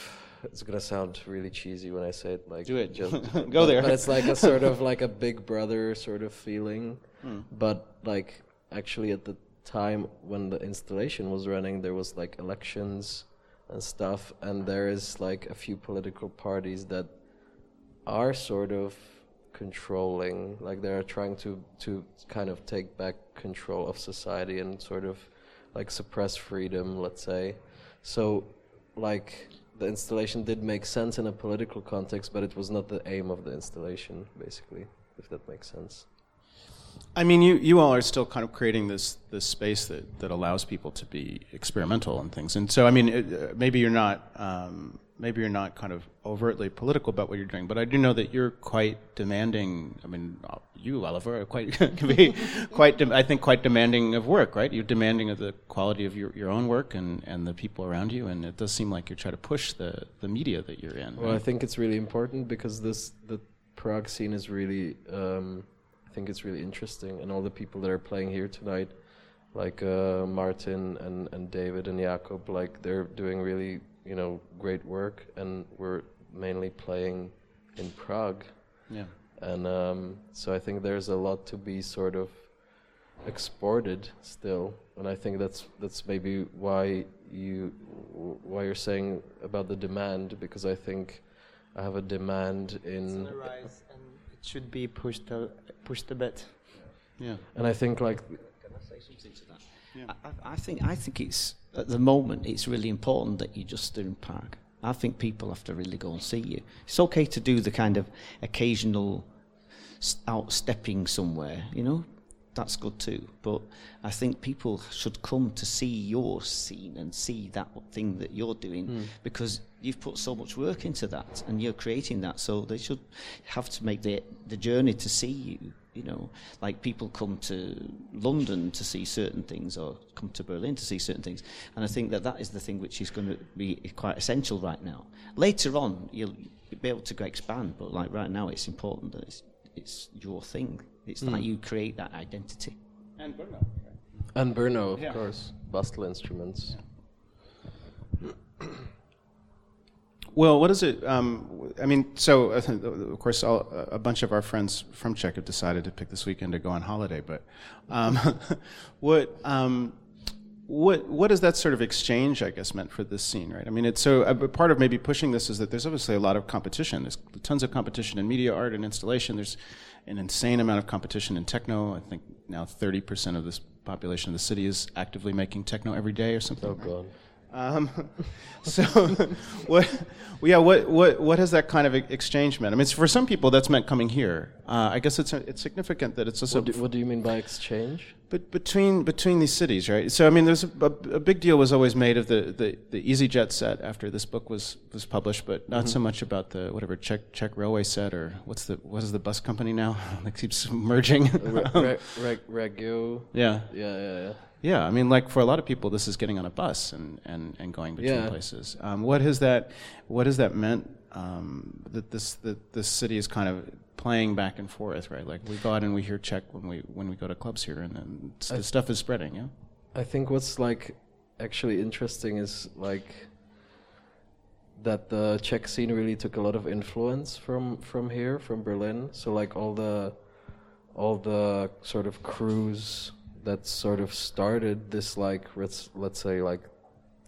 It's gonna sound really cheesy when I say it. Like Do it. Just, Go there. But it's like a sort of like a big brother sort of feeling. Hmm. But like actually at the time when the installation was running, there was like elections and stuff, and there is like a few political parties that are sort of controlling like they're trying to to kind of take back control of society and sort of like suppress freedom let's say. So like the installation did make sense in a political context but it was not the aim of the installation basically if that makes sense I mean, you, you all are still kind of creating this this space that, that allows people to be experimental and things. And so, I mean, it, uh, maybe you're not um, maybe you're not kind of overtly political about what you're doing, but I do know that you're quite demanding. I mean, you, Oliver, are quite can be quite de- I think quite demanding of work, right? You're demanding of the quality of your, your own work and, and the people around you, and it does seem like you're trying to push the, the media that you're in. Well, I think it's really important because this the Prague scene is really, um, think it's really interesting, and all the people that are playing here tonight, like uh, Martin and and David and Jakob, like they're doing really you know great work, and we're mainly playing in Prague, yeah. and um, so I think there's a lot to be sort of exported still, and I think that's that's maybe why you why you're saying about the demand because I think I have a demand It's in it should be pushed a, pushed a bit. Yeah. and I think like Can I say something to that? Yeah. I, I- I think I think it's at the moment it's really important that you just do in park. I think people have to really go and see you. It's okay to do the kind of occasional outstepping somewhere, you know, that's good too. But I think people should come to see your scene and see that thing that you're doing hmm. because you've put so much work into that and you're creating that. So they should have to make the the journey to see you. You know, like people come to London to see certain things or come to Berlin to see certain things, and I think that that is the thing which is going to be quite essential right now. Later on, you'll be able to go expand, but like right now, it's important that it's it's your thing. It's like you create that identity. And Bruno. and Brno of Yeah. course, Bastl Instruments. Well, what is it? Um, I mean, so uh, of course, all, a bunch of our friends from Czech have decided to pick this weekend to go on holiday. But um, what um, what what is that sort of exchange? I guess meant for this scene, right? I mean, it's so a part of maybe pushing this is that there's obviously a lot of competition. There's tons of competition in media, art, and installation. There's an insane amount of competition in techno. I think now 30% of this population of the city is actively making techno every day or something. Oh right? Um, so, what? well, Yeah, what what what has that kind of exchange meant? I mean, for some people, that's meant coming here. Uh, I guess it's it's significant that it's also What do, what do you mean by exchange? but between between these cities, right? So I mean, there's a, a, a big deal was always made of the, the, the EasyJet set after this book was, was published, but not so much about the whatever Czech Czech railway set or what's the what is the bus company now? it keeps merging. Re- re- reg- regio. yeah, Yeah, yeah, yeah. Yeah. I mean, like for a lot of people, this is getting on a bus and, and, and going between Yeah. places. Um, what has that what has that meant? Um, that this that this city is kind of playing back and forth, right? Like we go out and we hear Czech when we when we go to clubs here, and then the stuff is spreading. Yeah. I think what's like actually interesting is like that the Czech scene really took a lot of influence from from here, from Berlin. So like all the all the sort of crews that sort of started this like let's let's say like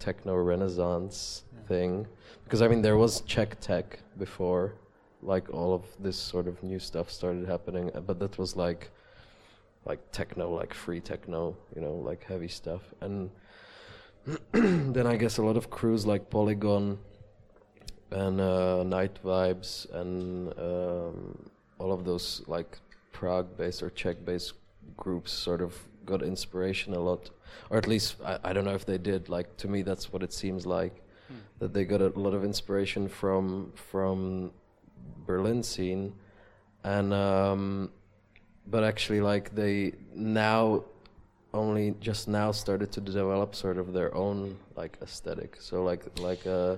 techno renaissance thing. Because I mean there was Czech tech before like all of this sort of new stuff started happening uh, but that was like like techno like free techno you know like heavy stuff. And then I guess a lot of crews like Polygon and uh, Night Vibes and um, all of those like Prague-based or Czech-based groups sort of got inspiration a lot, or at least I, I don't know if they did. Like to me, that's what it seems like that they got a lot of inspiration from from Berlin scene, and um, but actually like they now only just now started to develop sort of their own like aesthetic. So like like uh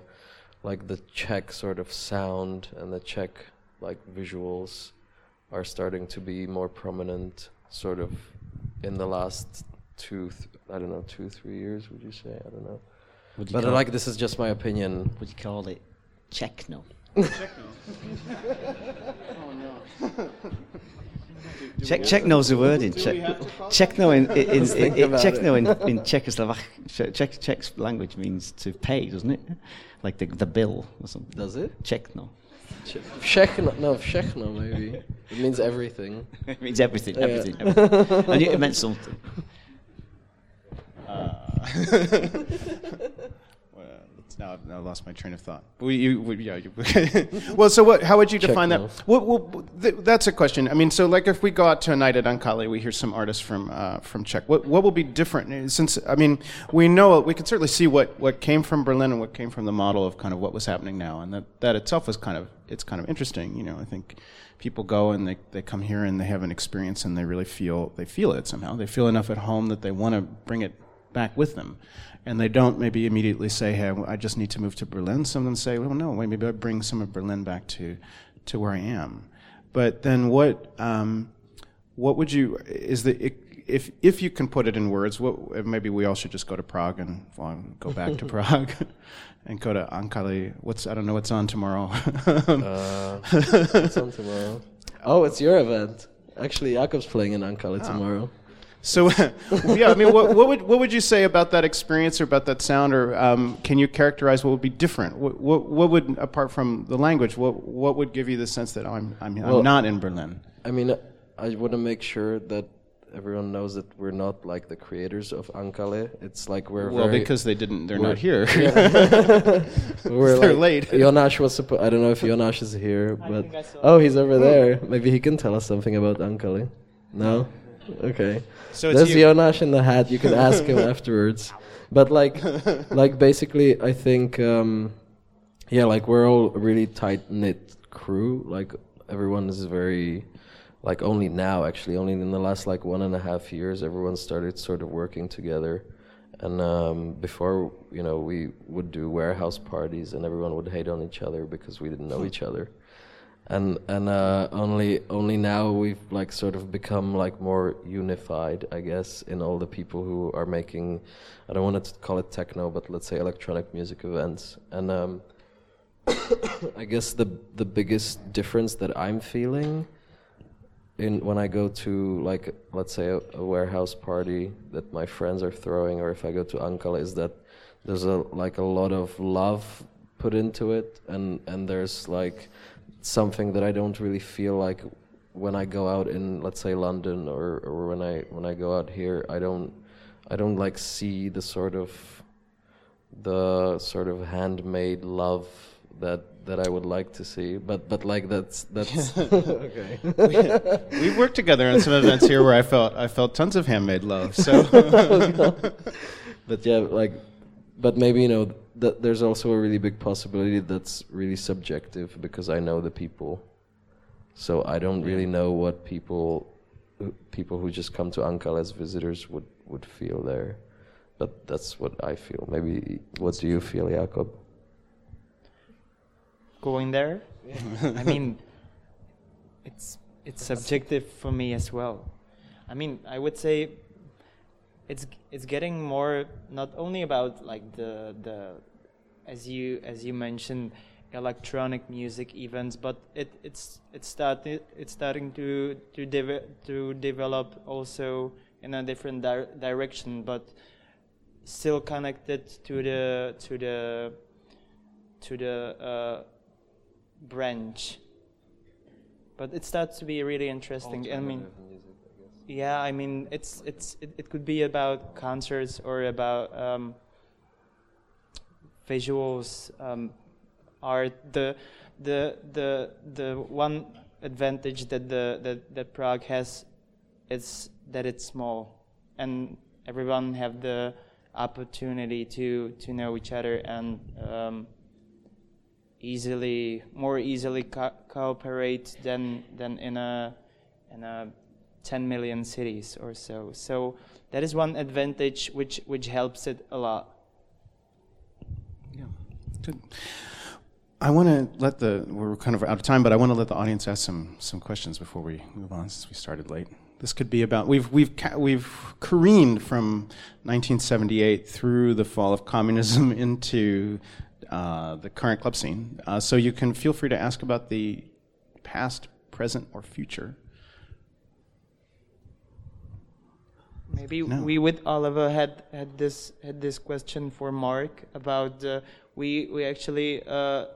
like the Czech sort of sound and the Czech like visuals are starting to be more prominent sort of in the last two th- I don't know two three years would you say I don't know Would you but call, like this is just my opinion would you call it techno? Czech, techno's the word in Czech. Techno in, in, in, in, in, about techno in, in Czechoslovak, Czech, Czech language means to pay, doesn't it? Like the, the bill or something. does it Techno. Všechno no všechno maybe it means everything it means everything, Yeah. everything, everything. I knew it meant something. Well, uh. it's now, now I lost my train of thought. Well, you, well, yeah, you, well, so what? How would you define that? Well, well th- that's a question. I mean, so like if we go out to a night at Ankali, we hear some artists from uh, from Czech. What what will be different? Since I mean, we know we can certainly see what, what came from Berlin and what came from the model of kind of what was happening now, and that that itself was kind of it's kind of interesting. You know, I think people go and they, they come here and they have an experience and they really feel they feel it somehow. They feel enough at home that they want to bring it back with them. And they don't maybe immediately say, hey, I just need to move to Berlin. Some of them say, well, no, maybe I bring some of Berlin back to, to where I am. But then what, um, what would you, is the, if, if you can put it in words, what, maybe we all should just go to Prague and well, go back to Prague and go to Ankali. What's, I don't know what's on tomorrow. uh, it's on tomorrow oh it's your event actually Jakob's playing in Ankali tomorrow So, yeah, I mean, what, what would what would you say about that experience or about that sound, or um, can you characterize what would be different? What, what what would, apart from the language, what what would give you the sense that I'm I'm, Well- I'm not in Berlin? I mean, I want to make sure that everyone knows that we're not like the creators of Ankali. It's like we're Well, very, because they didn't, they're not here. we're they're like, late. Jonash was supposed. I don't know if Jonash is here, but think I oh, he's over there. Maybe he can tell us something about Ankali. No, okay. So it's There's you. Jonash in the hat. You can ask him afterwards. But like, like basically, I think, um, yeah, like we're all a really tight knit crew. Like everyone is very, like only now actually, only in the last like one and a half years, everyone started sort of working together. And um, before, you know, we would do warehouse parties, and everyone would hate on each other because we didn't know each other and and uh, only only now we've like sort of become like more unified, I guess, in all the people who are making. I don't want to call it techno, but let's say electronic music events. And um, I guess the the biggest difference that I'm feeling in when I go to like let's say a, a warehouse party that my friends are throwing, or if I go to Ankali, is that there's a like a lot of love put into it, and and there's like something that I don't really feel like when I go out in let's say London or, or when I when I go out here I don't I don't like see the sort of the sort of handmade love that that I would like to see but but like that's that's okay We've worked together on some events here where I felt I felt tons of handmade love. So, but yeah like but maybe you know that there's also a really big possibility that's really subjective because I know the people. So I don't really know what people people who just come to Ankali as visitors would would feel there. But that's what I feel. Maybe what do you feel Jakob? Going there. I mean, it's it's subjective for me as well. I mean, I would say it's it's getting more not only about like the the as you as you mentioned electronic music events, but it it's it's starting it's starting to to deve- to develop also in a different di- direction, but still connected to the to the to the uh, branch. But it starts to be really interesting. I mean, yeah, I mean, it's it's it, it could be about concerts or about um, visuals, um, are the the the the one advantage that the that, that Prague has is that it's small and everyone have the opportunity to to know each other and um, easily more easily co- cooperate than than in a in a 10 million cities or so. So that is one advantage which which helps it a lot. Yeah, good. I want to let the we're kind of out of time, but I want to let the audience ask some some questions before we move on, since we started late. This could be about we've we've we've careened from 1978 through the fall of communism into uh, the current club scene. Uh, so you can feel free to ask about the past, present, or future. Maybe No. we with Oliver had had this had this question for Mark about uh, we we actually uh,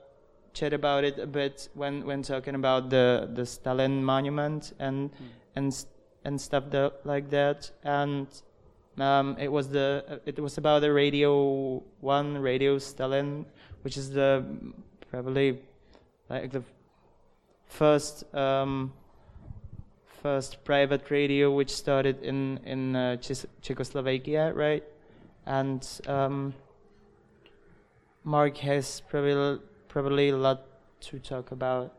chat about it a bit when when talking about the the Stalin monument and and and stuff that, like that and um, it was the it was about the radio one radio Stalin which is the probably like the first um, first private radio which started in in uh, Czech- Czechoslovakia, right? And um, Mark has probably probably a lot to talk about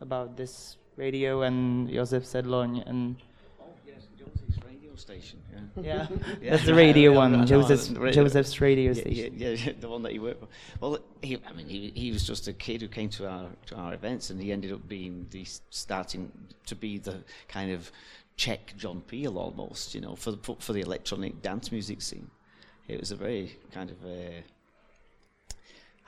about this radio and Josef Sedloň and Oh, yes, Josep's radio station. Yeah. yeah, Yeah. that's the radio Yeah, one, know, Joseph's the radio- Joseph's radio Yeah, station. yeah, yeah, the one that he worked for. Well, he, I mean, he, he was just a kid who came to our to our events, and he ended up being the starting to be the kind of Czech John Peel almost, you know, for the for the electronic dance music scene. It was a very kind of uh,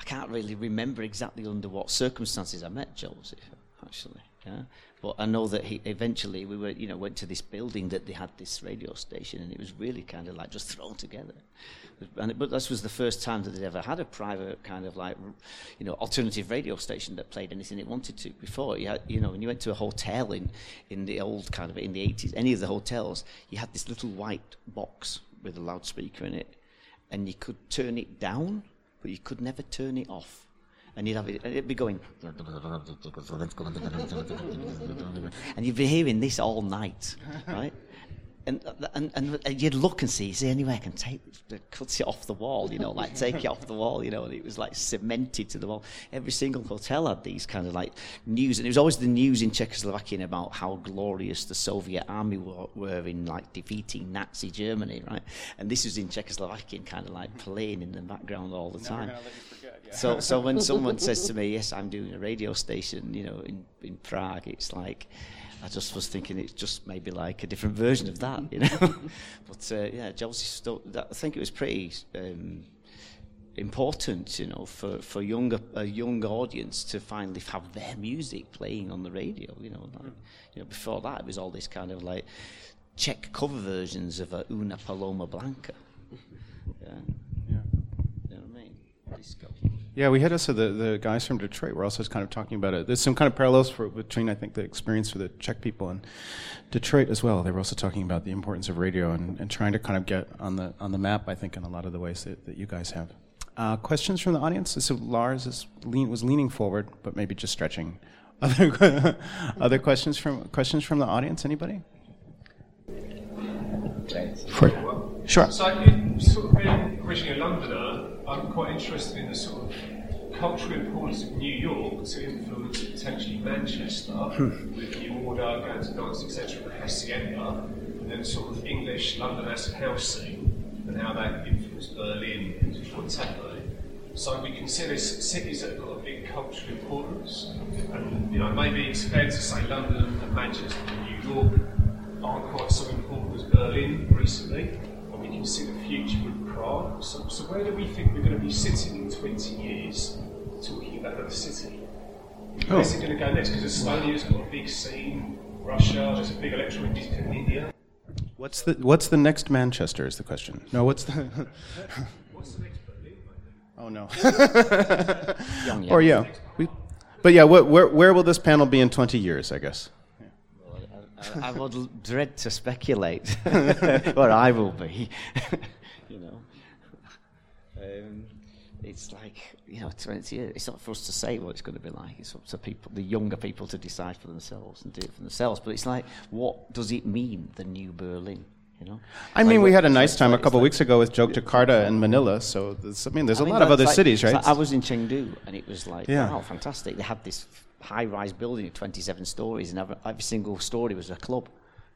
I can't really remember exactly under what circumstances I met Joseph, actually. Yeah, but I know that he eventually we were, you know, went to this building that they had this radio station, and it was really kind of like just thrown together. And it, but this was the first time that they'd ever had a private kind of like, you know, alternative radio station that played anything it wanted to. Before you had, you know, when you went to a hotel in in the old kind of in the eighties, any of the hotels, you had this little white box with a loudspeaker in it, and you could turn it down, but you could never turn it off. And you'd have it, it'd be going, and you'd be hearing this all night, right? And, and, and, you'd look and see, is there any way I can take, cut it off the wall, you know, like take it off the wall, you know, and it was like cemented to the wall. Every single hotel had these kind of like news, and it was always the news in Czechoslovakia about how glorious the Soviet army were, were in like defeating Nazi Germany, right? And this was in Czechoslovakian kind of like playing in the background all the time. So, so when someone says to me, "Yes, I'm doing a radio station," you know, in, in Prague, it's like I just was thinking it's just maybe like a different version of that, you know. but uh, yeah, Josie, still, that, I think it was pretty um, important, you know, for for younger a young audience to finally have their music playing on the radio, you know. Like, You know, before that, it was all this kind of like Czech cover versions of uh, Una Paloma Blanca. Yeah. Yeah. You know what I mean? Disco. Yeah, we had also the, the guys from Detroit were also kind of talking about it. There's some kind of parallels for, between, I think, the experience for the Czech people and Detroit as well. They were also talking about the importance of radio and, and trying to kind of get on the on the map, I think, in a lot of the ways that, that you guys have. Uh, questions from the audience? So Lars is lean, was leaning forward, but maybe just stretching. Other, other questions from questions from the audience? Anybody? For, sure. So, you sort of being originally a Londoner, I'm quite interested in the sort of cultural importance of New York to influence potentially Manchester hmm. with the Order, going to dance, etc., the Hacienda, and then sort of English London acid house scene and how that influenced Berlin into contemporary. So we consider cities that have got a big cultural importance, and you know maybe it's fair to say London and Manchester and New York aren't quite so important as Berlin recently, and we can see the future Prague. So, so where do we think we're going to be sitting in 20 years talking about another city? Oh. Where's it going to go next? Because Estonia's got a big scene, Russia, there's a big electoral music in India. What's the What's the next Manchester? Is the question. No, what's the? What's the next Berlin? oh no. Young, or yeah, we, but yeah, wh- where where will this panel be in 20 years? I guess. I, I would dread to speculate where I will be. You know, um, it's like you know, 20 years. It's not for us to say what it's going to be like. It's up to people, the younger people, to decide for themselves and do it for themselves. But it's like, what does it mean, the new Berlin? You know? I mean, Like, we had a nice like- time a couple like- weeks ago with Joke Jakarta and Manila. So I mean, there's I a mean, lot of other cities, right? I was in Chengdu, and it was like, Yeah. wow, fantastic. They had this high-rise building of 27 stories, and every, every single story was a club,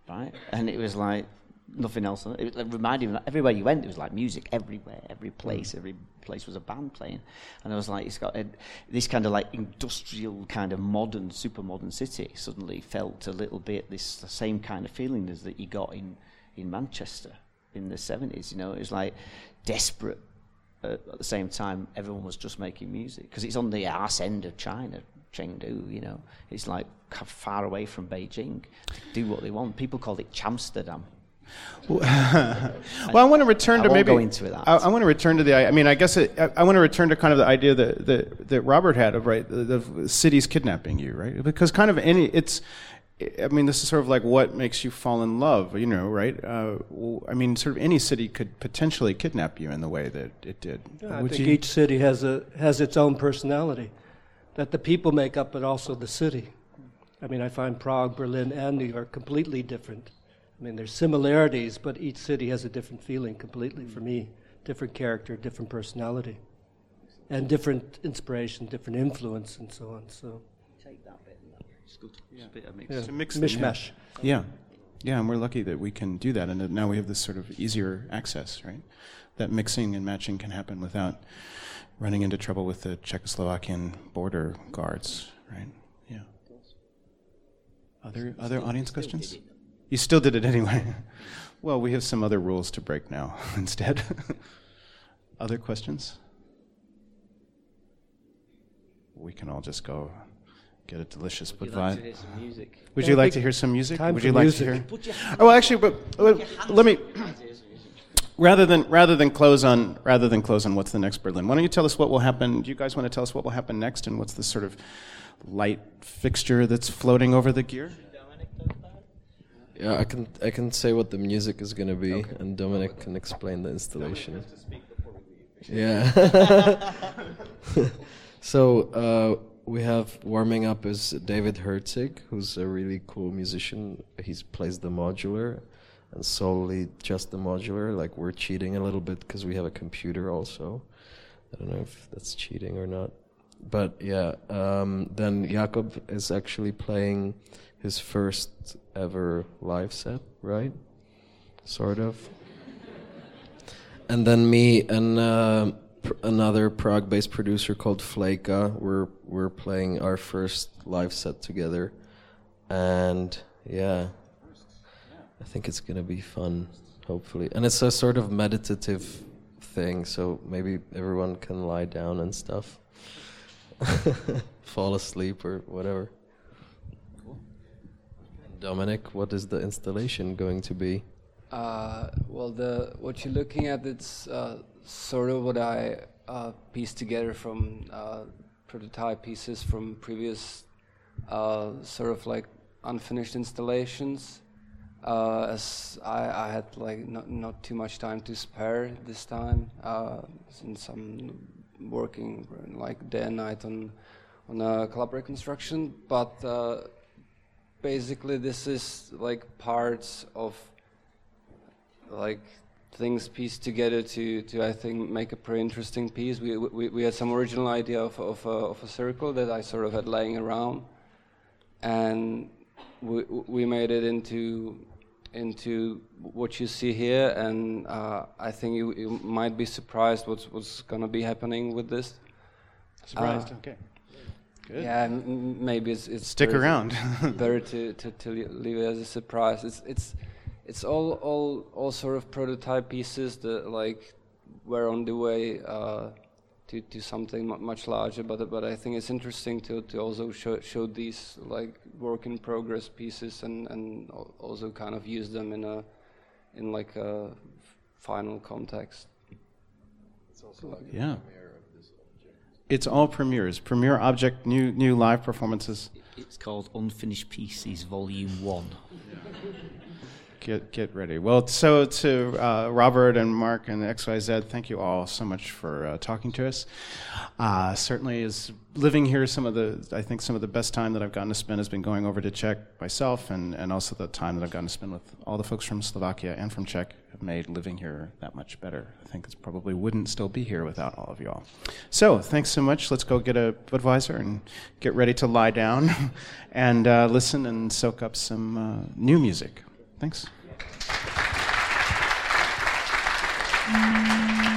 right? And it was like nothing else. It, it reminded me, everywhere you went, it was like music everywhere, every place, every place was a band playing. And I was like, it's got a, this kind of like industrial, kind of modern, super modern city suddenly felt a little bit this the same kind of feeling as that you got in, in Manchester in the 70s. You know, it was like desperate uh, at the same time, everyone was just making music because it's on the arse end of China, Chengdu. You know, it's like far away from Beijing. Do what they want. People called it Chamsterdam. Well, I want to return I to maybe. go into that. I, I want to return to the. I mean, I guess it, I, I want to return to kind of the idea that that, that Robert had of right the, the cities kidnapping you, right? Because kind of any it's. I mean, this is sort of like what makes you fall in love, you know, right? Uh, I mean, sort of any city could potentially kidnap you in the way that it did. I Would think you- each city has a has its own personality that the people make up, but also the city. I mean, I find Prague, Berlin, and New York completely different. I mean, there's similarities, but each city has a different feeling completely for me. Different character, different personality, and different inspiration, different influence, and so on. So, Take that bit. It's good. Yeah. It's a bit of mix. yeah, To mix them, yeah. Yeah, yeah, and we're lucky that we can do that, and that now we have this sort of easier access, right? That mixing and matching can happen without running into trouble with the Czechoslovakian border guards, right? Yeah. Other other audience questions? You still did it anyway. well, we have some other rules to break now instead. other questions? We can all just go get a delicious Would you like to hear some music? Would Yeah, you like to hear some music? time Would for you like music. to hear? Put your hand Oh, well, actually, but uh, let me rather than rather than close on rather than close on what's the next Berlin. Why don't you tell us what will happen? Do you guys want to tell us what will happen next, and what's the sort of light fixture that's floating over the gear? Yeah, I can I can say what the music is gonna be, and Dominic can explain the installation. Yeah. so uh, we have warming up is David Herzig, who's a really cool musician. He plays the modular, and solely just the modular. Like we're cheating a little bit because we have a computer also. I don't know if that's cheating or not, but yeah. Um, then Jakob is actually playing his first ever live set, right? Sort of. And then me and uh, pr- another Prague-based producer called Fleka, we're we're playing our first live set together, and yeah, I think it's gonna be fun, hopefully. And it's a sort of meditative thing, so maybe everyone can lie down and stuff, fall asleep or whatever. Dominic, what is the installation going to be? Uh, well, the what you're looking at, it's uh, sort of what I uh, pieced together from uh, prototype pieces from previous uh, sort of like unfinished installations. Uh, as I, I had like not, not too much time to spare this time, since I'm working like day and night on on a club reconstruction. But basically, this is like parts of like things pieced together to, to I think make a pretty interesting piece. We we, we had some original idea of of a, of a circle that I sort of had laying around, and we we made it into into what you see here. And uh, I think you, you might be surprised what's what's gonna be happening with this. Surprised? Uh, okay. Good. Yeah, m- m- maybe it's, it's Stick better to- around. better to, to, to leave it as a surprise. It's it's it's all all all sort of prototype pieces that like were on the way uh, to to something mu- much larger. But but I think it's interesting to to also show show these like work in progress pieces and and also kind of use them in a in like a final context. Yeah. It's all premieres, premiere object, new new live performances. It's called Unfinished Pieces Volume 1. Get get ready. Well, so to uh, Robert and Mark and XYZ, thank you all so much for uh, talking to us. Uh, certainly, is living here some of the I think some of the best time that I've gotten to spend has been going over to Czech myself, and and also the time that I've gotten to spend with all the folks from Slovakia and from Czech have made living here that much better. I think it probably wouldn't still be here without all of you all. So thanks so much. Let's go get a Budweiser and get ready to lie down and uh, listen and soak up some uh, new music. Thanks. うん。